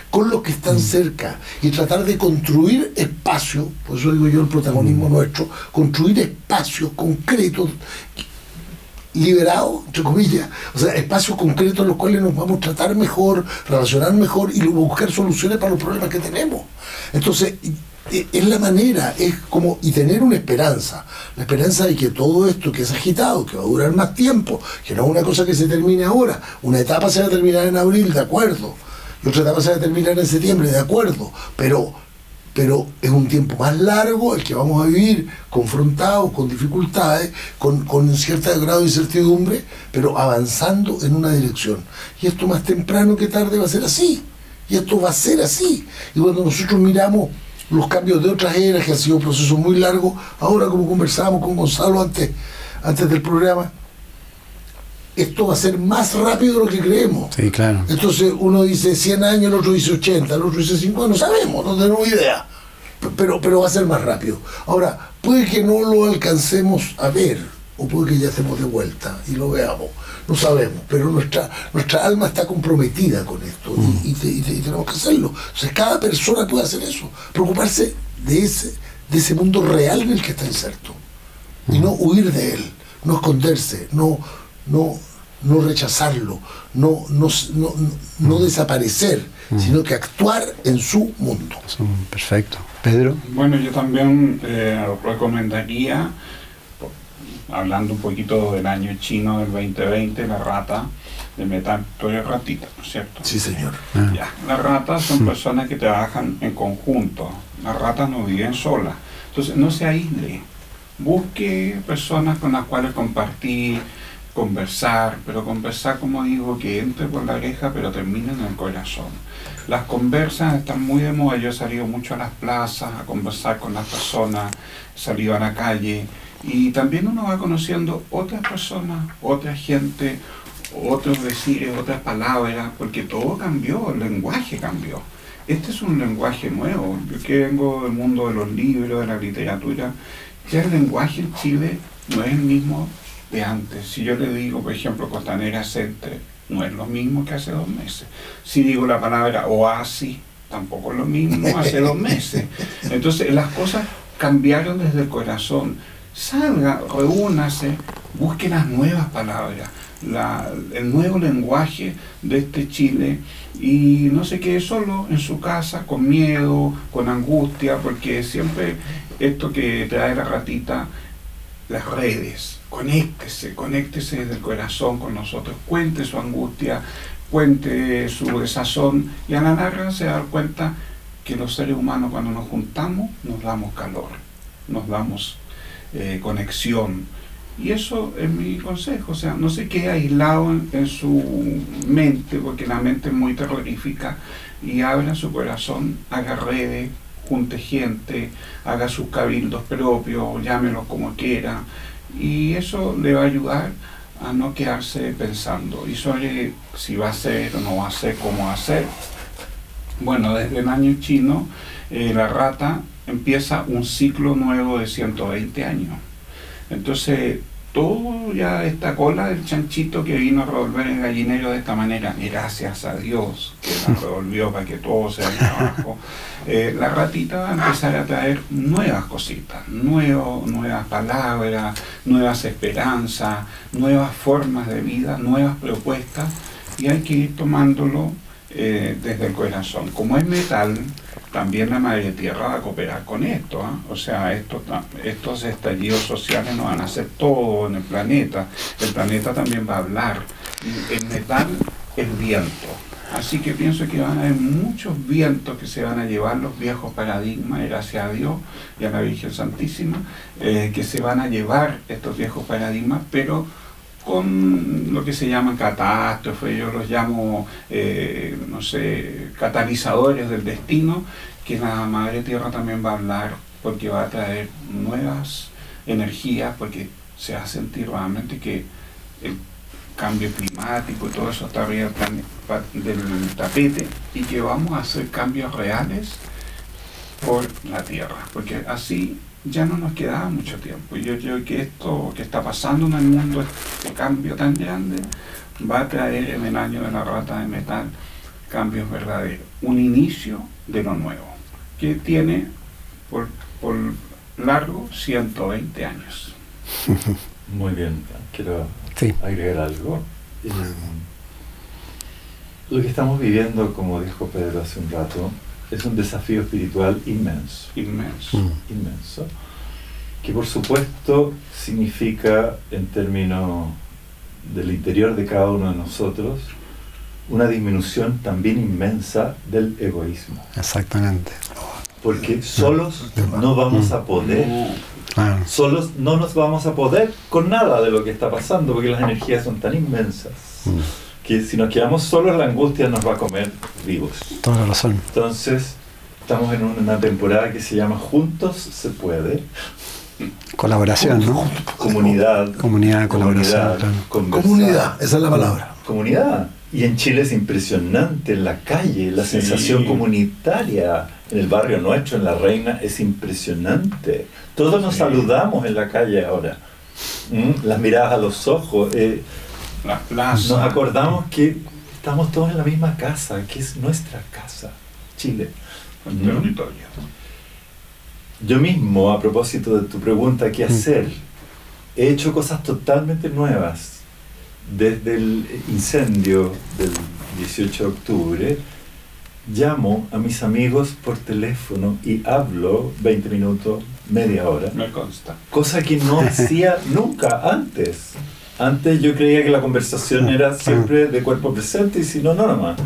con los que están mm. cerca y tratar de construir espacios, por eso digo yo el protagonismo mm. nuestro, construir espacios concretos liberados, entre comillas, o sea, espacios concretos en los cuales nos vamos a tratar mejor, relacionar mejor y buscar soluciones para los problemas que tenemos. Entonces, es la manera, es como, y tener una esperanza, la esperanza de que todo esto que es agitado, que va a durar más tiempo, que no es una cosa que se termine ahora, una etapa se va a terminar en abril, de acuerdo, y otra etapa se va a terminar en septiembre, de acuerdo, pero, pero es un tiempo más largo el que vamos a vivir confrontados con dificultades, con, con cierto grado de incertidumbre, pero avanzando en una dirección. Y esto más temprano que tarde va a ser así, y esto va a ser así. Y cuando nosotros miramos los cambios de otras eras, que ha sido un proceso muy largo. Ahora, como conversábamos con Gonzalo antes, antes del programa, esto va a ser más rápido de lo que creemos. Sí, claro. Entonces uno dice 100 años, el otro dice 80, el otro dice 50, no sabemos, no tenemos idea. Pero, pero va a ser más rápido. Ahora, puede que no lo alcancemos a ver, o puede que ya estemos de vuelta y lo veamos no sabemos, pero nuestra, nuestra alma está comprometida con esto y, mm. tenemos que hacerlo. O cada persona puede hacer eso, preocuparse de ese, de ese mundo real en el que está inserto y no mm. huir de él, no esconderse, no, no, no rechazarlo, no, no, no, mm. desaparecer, sino que actuar en su mundo. Perfecto. Pedro. Bueno, yo también eh, recomendaría hablando un poquito del año chino del 2020, la rata de metal, ratita, ¿no es cierto? Sí, señor. Ah. Ya. Las ratas son personas que trabajan en conjunto. Las ratas no viven solas. Entonces, no se aísle. Busque personas con las cuales compartir, conversar, pero conversar, como digo, que entre por la oreja, pero termine en el corazón. Las conversas están muy de moda. Yo he salido mucho a las plazas a conversar con las personas, he salido a la calle y también uno va conociendo otras personas, otra gente, otros decires, otras palabras, porque todo cambió, el lenguaje cambió. Este es un lenguaje nuevo. Yo que vengo del mundo de los libros, de la literatura, ya el lenguaje en Chile no es el mismo de antes. Si yo le digo, por ejemplo, Costanera Center, no es lo mismo que hace dos meses. Si digo la palabra oasis, tampoco es lo mismo hace dos meses. Entonces las cosas cambiaron desde el corazón salga, reúnase, busque las nuevas palabras, el nuevo lenguaje de este Chile y no se quede solo en su casa con miedo, con angustia, porque siempre esto que trae la ratita, las redes, conéctese, conéctese desde el corazón con nosotros, cuente su angustia, cuente su desazón y a la larga se da cuenta que los seres humanos cuando nos juntamos nos damos calor, nos damos eh, conexión. Y eso es mi consejo, o sea, no se quede aislado en, su mente, porque la mente es muy terrorífica, y abra su corazón, haga redes, junte gente, haga sus cabildos propios, llámelo como quiera, y eso le va a ayudar a no quedarse pensando y sobre si va a ser o no va a ser, cómo va a ser. Bueno, desde el año chino, eh, la rata empieza un ciclo nuevo de 120 años. Entonces, todo ya esta cola del chanchito que vino a revolver el gallinero de esta manera, gracias a Dios que la revolvió para que todo se vaya abajo, eh, la ratita va a empezar a traer nuevas cositas, nuevo, nuevas palabras, nuevas esperanzas, nuevas formas de vida, nuevas propuestas, y hay que ir tomándolo eh, desde el corazón. Como es metal, también la Madre Tierra va a cooperar con esto. ¿ah? O sea, estos, estos estallidos sociales no van a hacer todo en el planeta. El planeta también va a hablar. El metal es viento. Así que pienso que van a haber muchos vientos que se van a llevar los viejos paradigmas, gracias a Dios y a la Virgen Santísima, eh, que se van a llevar estos viejos paradigmas, pero con lo que se llaman catástrofes, yo los llamo, eh, no sé, catalizadores del destino, que la Madre Tierra también va a hablar porque va a traer nuevas energías, porque se va a sentir realmente que el cambio climático y todo eso está arriba del tapete y que vamos a hacer cambios reales por la Tierra, porque así ya no nos quedaba mucho tiempo. Y yo creo que esto que está pasando en el mundo, este cambio tan grande, va a traer en el año de la rata de metal cambios verdaderos, un inicio de lo nuevo, que tiene por, por largo 120 años. Muy bien, quiero agregar algo. Eh, lo que estamos viviendo, como dijo Pedro hace un rato, es un desafío espiritual inmenso. Inmenso. Mm. Inmenso. Que por supuesto significa, en términos del interior de cada uno de nosotros, una disminución también inmensa del egoísmo. Exactamente. Porque solos no vamos a poder. Solos no nos vamos a poder con nada de lo que está pasando, porque las energías son tan inmensas. Que si nos quedamos solos la angustia nos va a comer vivos. Toda la razón. Entonces, estamos en una temporada que se llama Juntos se puede. Colaboración, ¿no? Comunidad. Comunidad, colaboración. Comunidad, esa es la palabra. Comunidad. Y en Chile es impresionante, en la calle, la sensación comunitaria, en el barrio nuestro, en La Reina, es impresionante. Todos nos saludamos en la calle ahora. ¿Mm? Las miradas a los ojos. Eh, nos acordamos que estamos todos en la misma casa, que es nuestra casa, Chile. Yo mismo, a propósito de tu pregunta, ¿qué hacer? He hecho cosas totalmente nuevas. Desde el incendio del 18 de octubre, llamo a mis amigos por teléfono y hablo 20 minutos, media hora. Me consta. Cosa que no hacía nunca antes. Antes yo creía que la conversación era ah, siempre de cuerpo presente y si no, no nomás.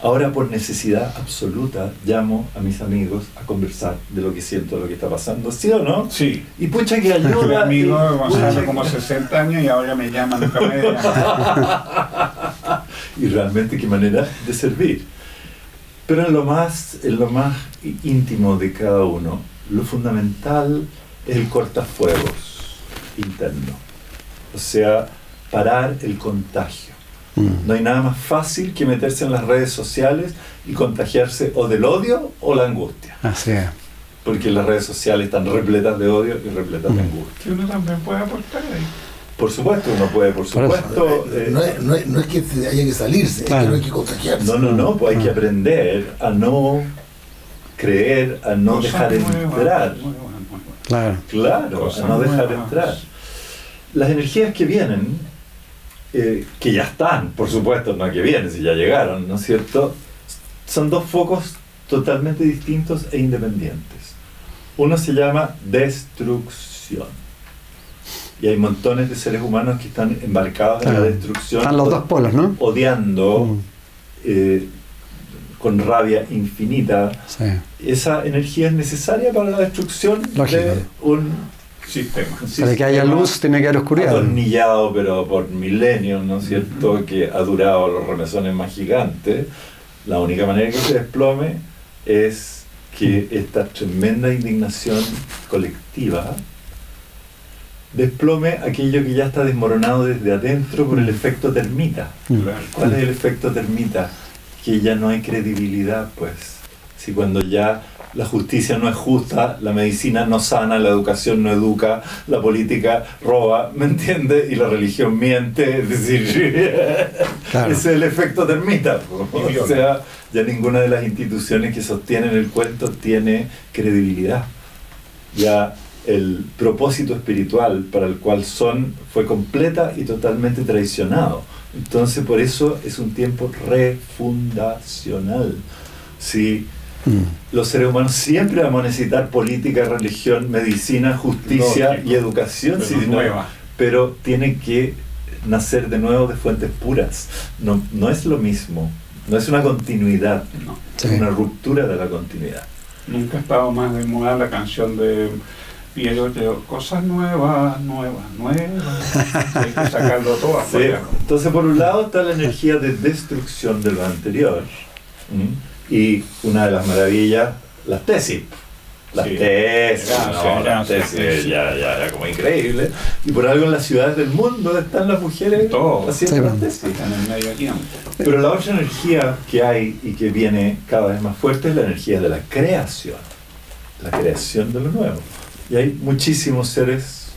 Ahora por necesidad absoluta llamo a mis amigos a conversar de lo que siento, de lo que está pasando, ¿sí o no? Sí. Y pucha que ayuda. Mi amigo hace como 60 años y ahora me llaman nunca me Y realmente qué manera de servir. Pero en lo más, en lo más íntimo de cada uno, lo fundamental es el cortafuegos interno o sea, parar el contagio. Mm. No hay nada más fácil que meterse en las redes sociales y contagiarse o del odio o la angustia. Así es. Porque las redes sociales están repletas de odio y repletas de mm. angustia. Y uno también puede aportar ahí. Por supuesto, uno puede, por supuesto. Eh, no, es, no, es, que haya que salirse, es que no hay que contagiarse. No, no, no, pues hay que aprender a no creer, a no dejar entrar. Claro. Claro, a no dejar entrar las energías que vienen, eh, que ya están, por supuesto, no que vienen, si ya llegaron, ¿no es cierto? Son dos focos totalmente distintos e independientes. Uno se llama destrucción. Y hay montones de seres humanos que están embarcados en la destrucción. Están los dos polos, ¿no? Odiando, mm. eh, con rabia infinita. Esa energía es necesaria para la destrucción de un sistema. Para que haya luz tiene que haber oscuridad. Atornillado, pero por milenios, ¿no es cierto? Que ha durado los remesones más gigantes. La única manera que se desplome es que esta tremenda indignación colectiva desplome aquello que ya está desmoronado desde adentro por el efecto termita. ¿Cuál es el efecto termita? Que ya no hay credibilidad, pues. Si cuando ya la justicia no es justa, la medicina no sana, la educación no educa, la política roba, ¿me entiendes? Y la religión miente, es decir, Claro. ese es el efecto termita. O sea, ya ninguna de las instituciones que sostienen el cuento tiene credibilidad. Ya el propósito espiritual para el cual son fue completa y totalmente traicionado. Entonces, por eso es un tiempo refundacional. Si Mm. los seres humanos siempre vamos a necesitar política, religión, medicina, justicia Lógico. y educación, Pero si no- nueva. pero tiene que nacer de nuevo de fuentes puras. No, no es lo mismo, no es una continuidad, No. Sí. es una ruptura de la continuidad. Nunca ha estado más de moda la canción de Piero cosas nuevas, nuevas, nuevas. Hay que sacarlo todo Sí. afuera. Entonces, por un lado está la energía de destrucción de lo anterior ¿m? Y una de las maravillas, las tesis. Las Sí. tesis, no, las tesis, ya, ya era como increíble. Y por algo en las ciudades del mundo están las mujeres Todo. haciendo Sí, las tesis. En medio. Pero la otra energía que hay y que viene cada vez más fuerte es la energía de la creación, la creación de lo nuevo. Y hay muchísimos seres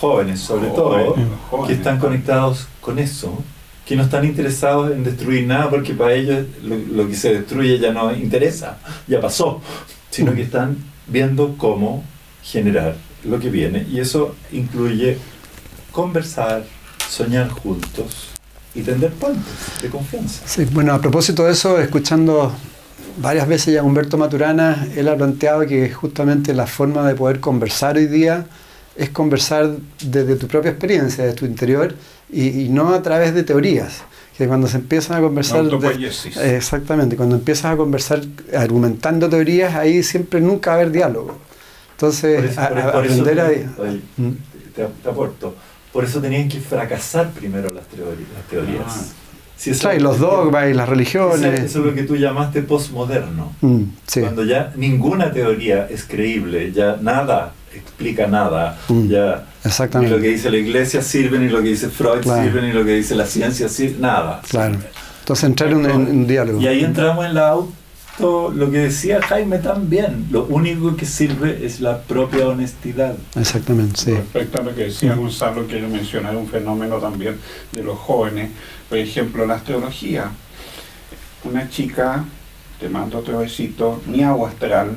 jóvenes, sobre todo, jóvenes. que están conectados con eso, que no están interesados en destruir nada porque para ellos lo, lo que se destruye ya no interesa, ya pasó, sino que están viendo cómo generar lo que viene y eso incluye conversar, soñar juntos y tender puentes de confianza. Sí, bueno, a propósito de eso, escuchando varias veces ya Humberto Maturana, él ha planteado que justamente la forma de poder conversar hoy día es conversar desde tu propia experiencia, de tu interior, y, y no a través de teorías. Que cuando se empiezan a conversar... de- exactamente, cuando empiezas a conversar argumentando teorías, ahí siempre nunca va a haber diálogo. Entonces, Por eso- a- por- a- por eso aprender a... Mm. te, te aporto. Por eso tenían que fracasar primero las, teorías. Las teorías. Ah. Si eso- Claro, y los dogmas y las Eso, religiones. eso es lo que tú llamaste postmoderno. Mm, sí. Cuando ya ninguna teoría es creíble, ya nada explica nada, Mm, ya ni Exactamente. lo que dice la iglesia sirve, ni lo que dice Freud Claro. sirve, ni lo que dice la ciencia sirve, nada. Claro. sirve. Entonces entrar en, en- en diálogo. Y ahí entramos en la auto, lo que decía Jaime también, lo único que sirve es la propia honestidad. Exactamente, sí. Respecto a lo que decía Gonzalo, quiero mencionar un fenómeno también de los jóvenes. Por ejemplo, la astrología. Una chica, te mando otro besito, miau astral.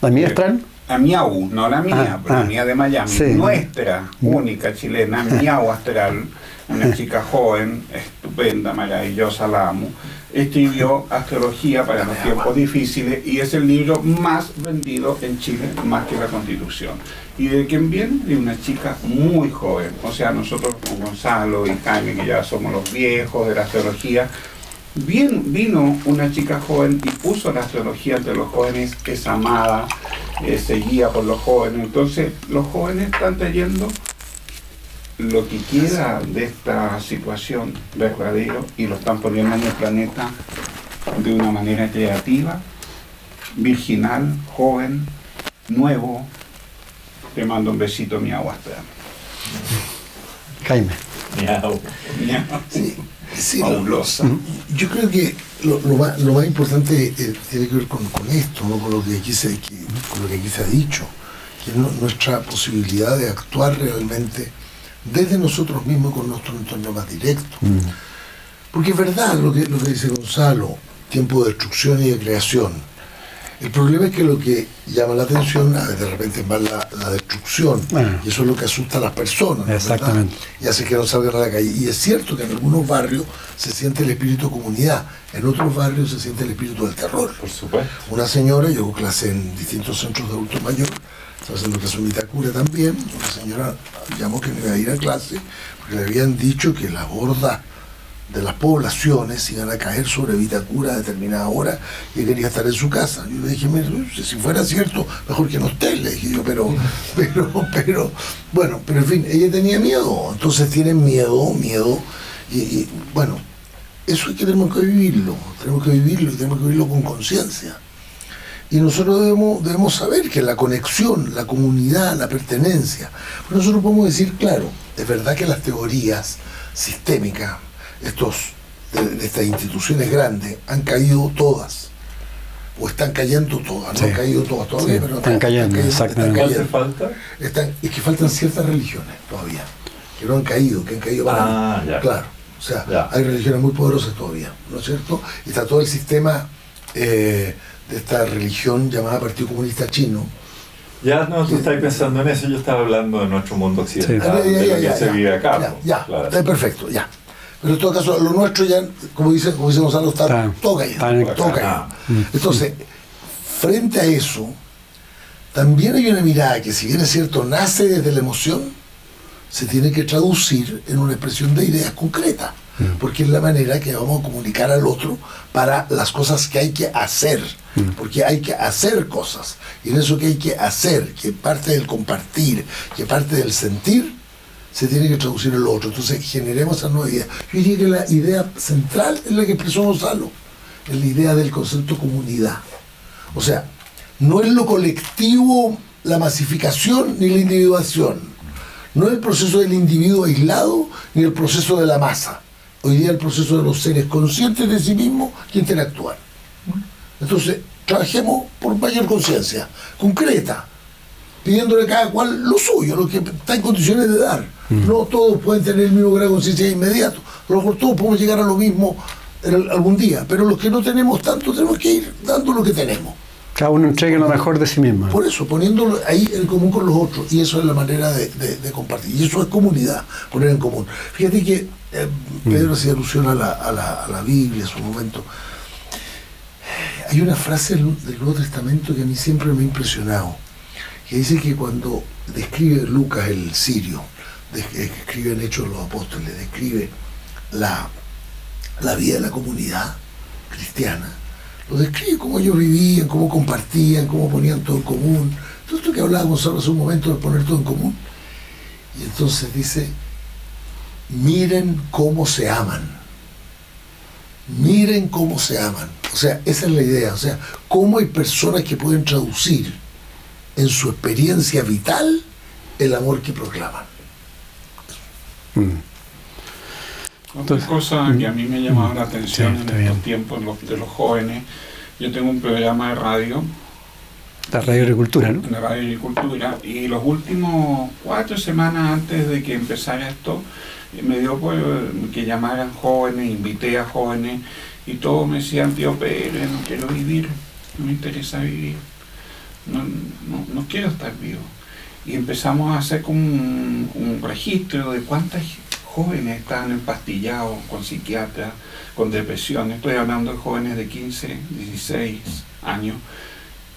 ¿La mía Eh, astral? A Miau, no la mía, Ah, pero ah. la mía de Miami. Sí. Nuestra única chilena, Miau Astral, una chica joven, estupenda, maravillosa, la amo. Escribió Astrología para los tiempos difíciles y es el libro más vendido en Chile, más que la Constitución. ¿Y de quién viene? De una chica muy joven. O sea, nosotros con Gonzalo y Jaime, que ya somos los viejos de la astrología, Bien, vino una chica joven y puso la astrología entre los jóvenes, es amada, eh, seguida por los jóvenes. Entonces, los jóvenes están trayendo lo que queda de esta situación verdadero y lo están poniendo en el planeta de una manera creativa, virginal, joven, nuevo. Te mando un besito, mi agua. Jaime. Miau. Sí, sí, Fabulosa. Yo creo que lo, lo más, lo más importante eh, tiene que ver con, con esto, ¿no? con, lo que aquí se, que- con lo que aquí se ha dicho, que es nu- nuestra posibilidad de actuar realmente desde nosotros mismos con nuestro entorno más directo. Mm. Porque es verdad lo que, lo que dice Gonzalo, tiempo de destrucción y de creación. El problema es que lo que llama la atención de repente es más la, la destrucción, y eso es lo que asusta a las personas. ¿no es verdad? Exactamente. Y hace que no salgan a la calle. Y es cierto que en algunos barrios se siente el espíritu de comunidad, en otros barrios se siente el espíritu del terror. Por supuesto. Una señora, yo hago clase en distintos centros de adulto mayor, estaba haciendo clase en Vitacura también, una señora llamó que no iba a ir a clase porque le habían dicho que las hordas de las poblaciones iban a caer sobre Vitacura a determinada hora y quería estar en su casa. Yo le dije, "Mire, si fuera cierto, mejor que no esté, le dije yo, pero, pero, pero, bueno, pero en fin, ella tenía miedo, entonces tienen miedo, miedo, y, y, bueno, eso es que tenemos que vivirlo, tenemos que vivirlo y tenemos que vivirlo con conciencia. Y nosotros debemos, debemos saber que la conexión, la comunidad, la pertenencia, nosotros podemos decir, claro, es verdad que las teorías sistémicas, estos, de, estas instituciones grandes, han caído todas, o están cayendo todas, no han caído todas todavía, pero están, cayendo, exactamente. Están cayendo. falta? Están, es que faltan ciertas religiones todavía, que no han caído, que han caído para... Ah, ya. Claro, o sea, hay religiones muy poderosas todavía, ¿no es cierto? Y está todo el sistema... Eh, de esta religión llamada Partido Comunista Chino. Ya no, tú estás pensando en eso, yo estaba hablando de nuestro mundo occidental, de lo que se vive acá. Ya, ya perfecto, ya. Pero en todo caso, lo nuestro ya, como dice, como dice Gonzalo, está, todo caído. Todo caído. Entonces, frente a eso, también hay una mirada que, si bien es cierto, nace desde la emoción, se tiene que traducir en una expresión de ideas concretas. Mm. porque es la manera que vamos a comunicar al otro para las cosas que hay que hacer, mm. porque hay que hacer cosas, y en eso que hay que hacer, que parte del compartir, que parte del sentir, se tiene que traducir en lo otro. Entonces generemos esa nueva idea. Yo diría que la idea central es la que expresó Gonzalo, es la idea del concepto comunidad. O sea, no es lo colectivo la masificación ni la individuación. No es el proceso del individuo aislado ni el proceso de la masa hoy día el proceso de los seres conscientes de sí mismos que interactúan. Entonces, trabajemos por mayor conciencia, concreta, pidiéndole a cada cual lo suyo, lo que está en condiciones de dar. Mm. No todos pueden tener el mismo grado de conciencia inmediato, a lo mejor todos podemos llegar a lo mismo algún día, pero los que no tenemos tanto tenemos que ir dando lo que tenemos. Cada uno entregue lo mejor de sí mismo. Por eso, poniéndolo ahí en común con los otros, y eso es la manera de, de compartir. Y eso es comunidad, poner en común. Fíjate que eh, Pedro hacía alusión a la, a, la, a la, Biblia, a su momento. Hay una frase del Nuevo Testamento que a mí siempre me ha impresionado, que dice que cuando describe Lucas el sirio, escribe en Hechos de los Apóstoles, describe la, la vida de la comunidad cristiana, lo describe cómo ellos vivían, cómo compartían, cómo ponían todo en común. Todo esto que hablaba Gonzalo hace un momento de poner todo en común. Y entonces dice, miren cómo se aman. Miren cómo se aman. O sea, esa es la idea. O sea, cómo hay personas que pueden traducir en su experiencia vital el amor que proclaman. Mm. Otra cosa que a mí me ha llamado la atención en estos tiempos de los jóvenes, yo tengo un programa de radio la radio agricultura, ¿no? La radio agricultura. Y los últimos cuatro semanas antes de que empezara esto, me dio por que llamaran jóvenes, invité a jóvenes y todos me decían, tío Pérez, no quiero vivir, no me interesa vivir, no, quiero estar vivo. Y empezamos a hacer como un, registro de cuántas jóvenes estaban empastillados con psiquiatras, con depresión. Estoy hablando de jóvenes de 15, 16 años.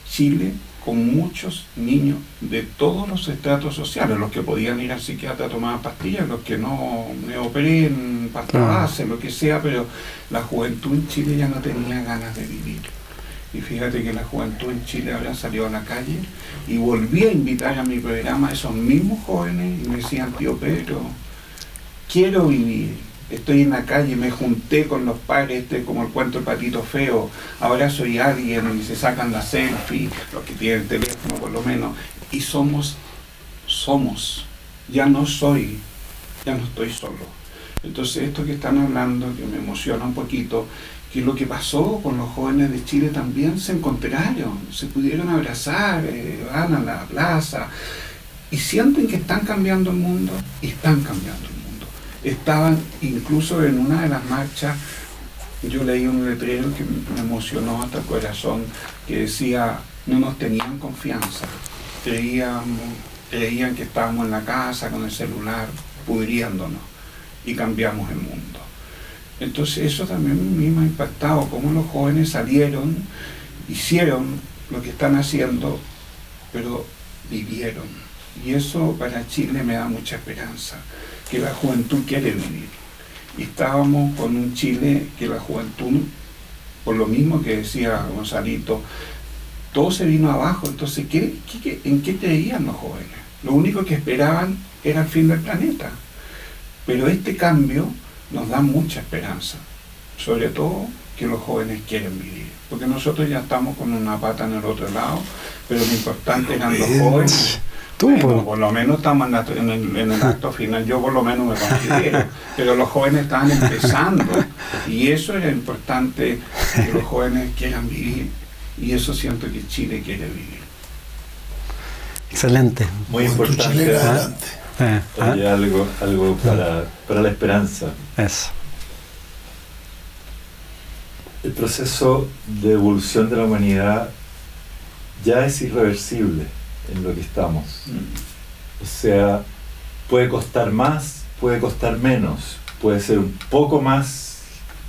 Chile con muchos niños de todos los estratos sociales, los que podían ir al psiquiatra a tomar pastillas, los que no me operé en pasta base, lo que sea, pero la juventud en Chile ya no tenía ganas de vivir. Y fíjate que la juventud en Chile ahora salió a la calle y volví a invitar a mi programa a esos mismos jóvenes y me decían, tío Pedro, quiero vivir, estoy en la calle, me junté con los padres, este, como el cuento del patito feo, ahora soy alguien y se sacan la selfie, los que tienen teléfono por lo menos, y somos, somos, ya no soy, ya no estoy solo. Entonces esto que están hablando, que me emociona un poquito, que lo que pasó con los jóvenes de Chile también se encontraron, se pudieron abrazar, eh, van a la plaza y sienten que están cambiando el mundo y están cambiando estaban incluso en una de las marchas, yo leí un letrero que me emocionó hasta el corazón, que decía, no nos tenían confianza, creíamos, creían que estábamos en la casa con el celular, pudriéndonos, y cambiamos el mundo. Entonces eso también me ha impactado, cómo los jóvenes salieron, hicieron lo que están haciendo, pero vivieron. Y eso para Chile me da mucha esperanza que la juventud quiere vivir. Estábamos con un Chile que la juventud, por lo mismo que decía Gonzalito, todo se vino abajo. Entonces, ¿qué, en qué creían los jóvenes? Lo único que esperaban era el fin del planeta. Pero este cambio nos da mucha esperanza. sobre todo que los jóvenes quieren vivir. Porque nosotros ya estamos con una pata en el otro lado, pero lo importante eran los jóvenes. Tú, Bueno, pues. por lo menos estamos en, la- en el, en el acto final, yo por lo menos me considero, pero los jóvenes estaban empezando y eso era importante, que los jóvenes quieran vivir y eso siento que Chile quiere vivir. Excelente. Muy importante. ¿Ah? Eh, ¿ah? Oye, algo, algo para, para la esperanza. Eso. El proceso de evolución de la humanidad ya es irreversible en lo que estamos. O sea, puede costar más, puede costar menos, puede ser un poco más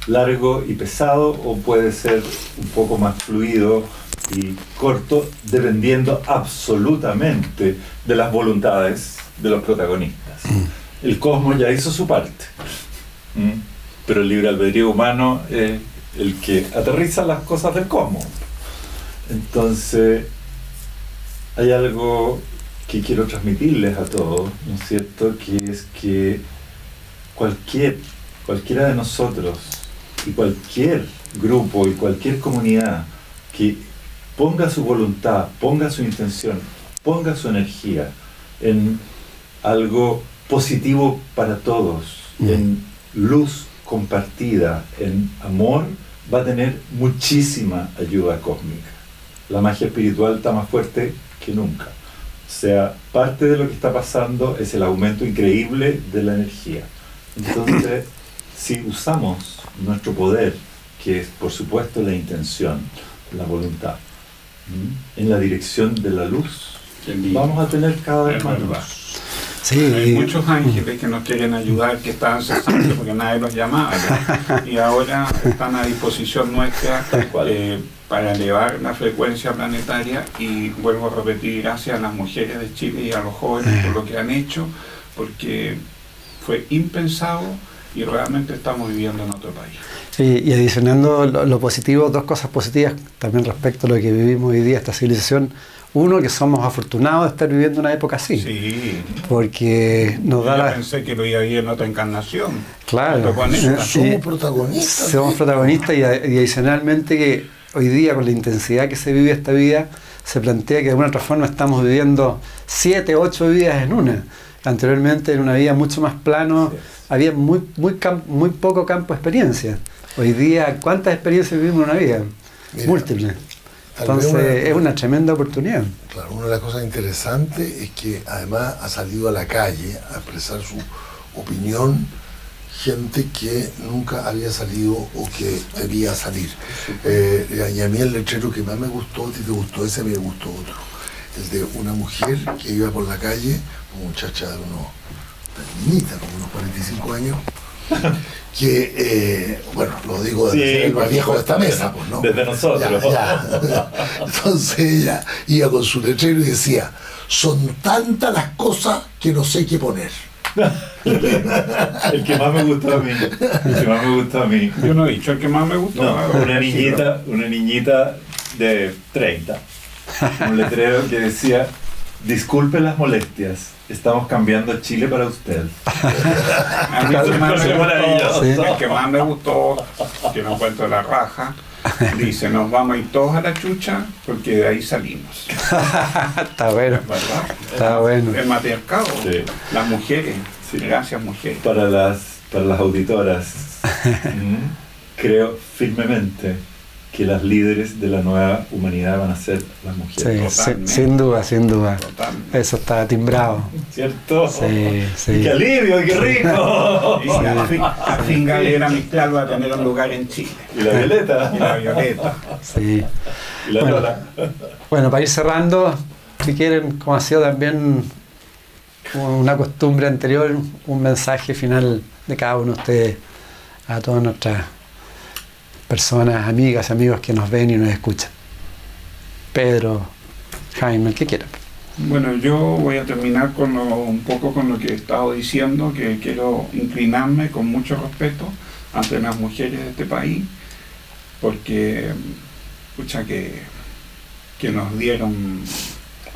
largo y pesado o puede ser un poco más fluido y corto, dependiendo absolutamente de las voluntades de los protagonistas. El cosmos ya hizo su parte, pero el libre albedrío humano es el que aterriza las cosas del cosmos. Entonces, hay algo que quiero transmitirles a todos, ¿no es cierto? Que es que cualquier, cualquiera de nosotros y cualquier grupo y cualquier comunidad que ponga su voluntad, ponga su intención, ponga su energía en algo positivo para todos, Mm. en luz compartida, en amor, va a tener muchísima ayuda cósmica. La magia espiritual está más fuerte que nunca. O sea, parte de lo que está pasando es el aumento increíble de la energía. Entonces, si usamos nuestro poder, que es por supuesto la intención, la voluntad, ¿m? en la dirección de la luz, vamos a tener cada vez más luz. Sí, Hay muchos ángeles que nos quieren ayudar, que estaban cesantes porque nadie los llamaba. ¿no? Y ahora están a disposición nuestra eh, para elevar la frecuencia planetaria. Y vuelvo a repetir, gracias a las mujeres de Chile y a los jóvenes por lo que han hecho, porque fue impensado y realmente estamos viviendo en otro país. Sí, y adicionando lo, lo positivo, dos cosas positivas también respecto a lo que vivimos hoy día, esta civilización. Uno, que somos afortunados de estar viviendo una época así, Sí. porque nos Yo da la... pensé que lo iba a vivir en otra encarnación. Claro. Sí. Somos protagonistas. Somos protagonistas y, adicionalmente que hoy día con la intensidad que se vive esta vida, se plantea que de alguna otra forma estamos viviendo siete, ocho vidas en una. Anteriormente en una vida mucho más plano había muy, muy, muy poco campo de experiencia. Hoy día, ¿cuántas experiencias vivimos en una vida? Múltiples. Entonces una- es una tremenda oportunidad. Claro, una de las cosas interesantes es que además ha salido a la calle a expresar su opinión gente que nunca había salido o que debía salir. Eh, y a mí el letrero que más me gustó, a ti te gustó ese, a mí me gustó otro. El de una mujer que iba por la calle, una muchacha de unos, niñita, como unos 45 años, que, eh, bueno, lo digo Sí, desde el más viejo de esta mesa, pues, ¿no? Desde nosotros. Ya, ya. Entonces ella iba con su letrero y decía, son tantas las cosas que no sé qué poner. El que más me gustó a mí. El que más me gustó a mí. Yo no he dicho el que más me gustó. No, una niñita, una niñita de 30. Un letrero que decía, disculpe las molestias, estamos cambiando Chile para usted. A mí el que más me gustó, el que más me gustó, que no encuentro la raja, dice, nos vamos a ir todos a la chucha porque de ahí salimos. Está bueno, ¿Verdad? está bueno. El matriarcado, Sí. las mujeres, Sí. gracias mujeres. Para las, para las auditoras, creo firmemente que las líderes de la nueva humanidad van a ser las mujeres. sí, Totalmente. sin duda, sin duda. Totalmente. Eso está timbrado. ¿Cierto? Sí, sí. ¡Qué alivio, qué rico! Y al fin, al fin Galera Mistral va a tener un lugar en Chile. Y la violeta. Y la Violeta. Sí. Y la Bueno. Bueno, para ir cerrando, si quieren, como ha sido también una costumbre anterior, un mensaje final de cada uno de ustedes a todas nuestras personas, amigas, amigos que nos ven y nos escuchan. Pedro, Jaime, el que. Bueno, yo voy a terminar con lo- un poco con lo que he estado diciendo, que quiero inclinarme con mucho respeto ante las mujeres de este país, porque, escucha, que, que nos dieron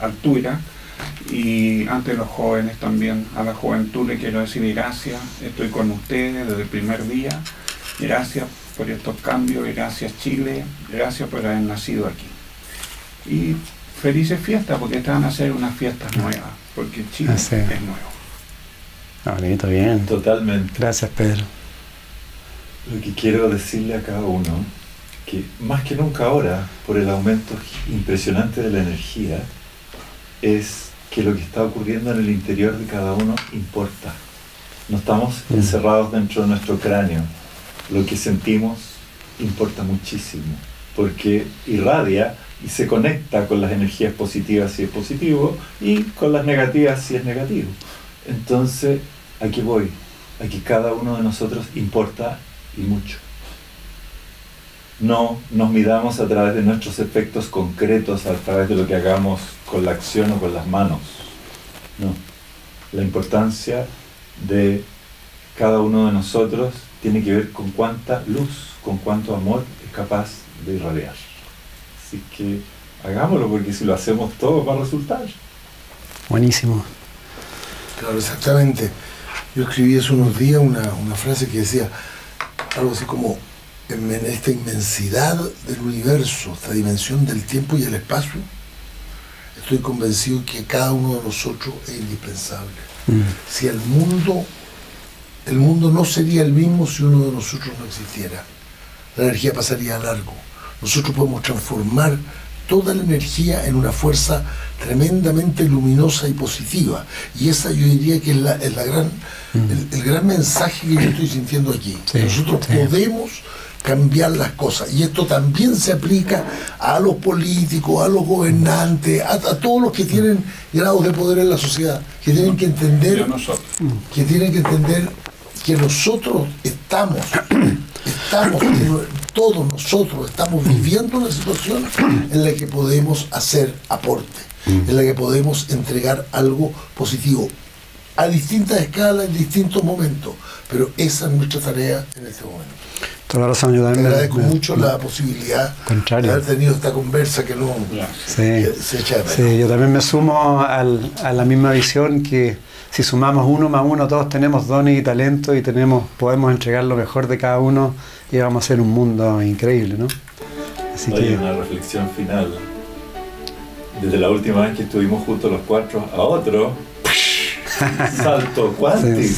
altura, y ante los jóvenes también, a la juventud le quiero decir gracias, estoy con ustedes desde el primer día, gracias por estos cambios, gracias Chile, gracias por haber nacido aquí. Y felices fiestas, porque están a ser unas fiestas nuevas, porque Chile Ah, sí. es nuevo. Ah, bonito, bien. Totalmente. Gracias, Pedro. Lo que quiero decirle a cada uno, que más que nunca ahora, por el aumento impresionante de la energía, es que lo que está ocurriendo en el interior de cada uno importa. No estamos Mm. encerrados dentro de nuestro cráneo. Lo que sentimos importa muchísimo, porque irradia y se conecta con las energías positivas si es positivo y con las negativas si es negativo. Entonces, aquí voy, a que cada uno de nosotros importa y mucho. No nos midamos a través de nuestros efectos concretos, a través de lo que hagamos con la acción o con las manos. No. La importancia de cada uno de nosotros tiene que ver con cuánta luz, con cuánto amor es capaz de irradiar. Así que hagámoslo, porque si lo hacemos todo va a resultar. Buenísimo. Claro, exactamente. Yo escribí hace unos días una, una frase que decía algo así como, en en esta inmensidad del universo, esta dimensión del tiempo y el espacio, estoy convencido que cada uno de nosotros es indispensable. Mm. Si el mundo, el mundo no sería el mismo si uno de nosotros no existiera. La energía pasaría a largo. Nosotros podemos transformar toda la energía en una fuerza tremendamente luminosa y positiva. Y esa yo diría que es, la, es la gran, el, el gran mensaje que yo estoy sintiendo aquí. Sí, Nosotros sí. podemos cambiar las cosas. Y esto también se aplica a los políticos, a los gobernantes, a, a todos los que tienen grados de poder en la sociedad, que tienen que entender que tienen que entender que nosotros estamos, estamos, todos nosotros estamos viviendo una situación en la que podemos hacer aporte, en la que podemos entregar algo positivo a distintas escalas, en distintos momentos, pero esa es nuestra tarea en este momento. Toda la razón, yo Te también. me- agradezco me- mucho la posibilidad Contrario. de haber tenido esta conversa que no Sí. se echa de. Sí, yo también me sumo al- a la misma visión que si sumamos uno más uno, todos tenemos dones y talentos y tenemos, podemos entregar lo mejor de cada uno y vamos a hacer un mundo increíble, ¿no? Así Oye, que, una reflexión final. Desde la última vez que estuvimos juntos los cuatro a otro, salto cuántico. Sí,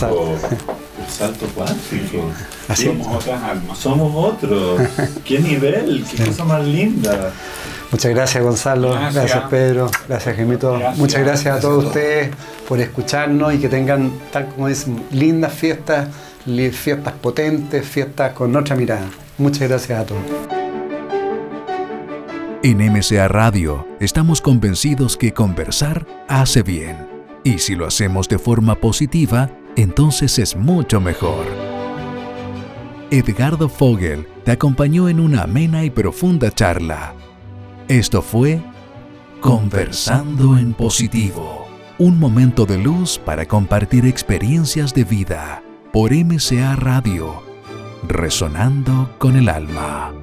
salto. Cuántico. Así. Somos otras almas. Somos otros. ¿Qué nivel? ¿Qué cosa más linda? Muchas gracias Gonzalo, Gracias. gracias, Pedro, gracias Gemito, Gracias. muchas gracias a todos a todos. ustedes por escucharnos y que tengan, tal como dicen, lindas fiestas, fiestas potentes, fiestas con otra mirada. Muchas gracias a todos. En MCA Radio estamos convencidos que conversar hace bien. Y si lo hacemos de forma positiva, entonces es mucho mejor. Edgardo Fogel te acompañó en una amena y profunda charla. Esto fue Conversando en Positivo, un momento de luz para compartir experiencias de vida por MCA Radio, resonando con el alma.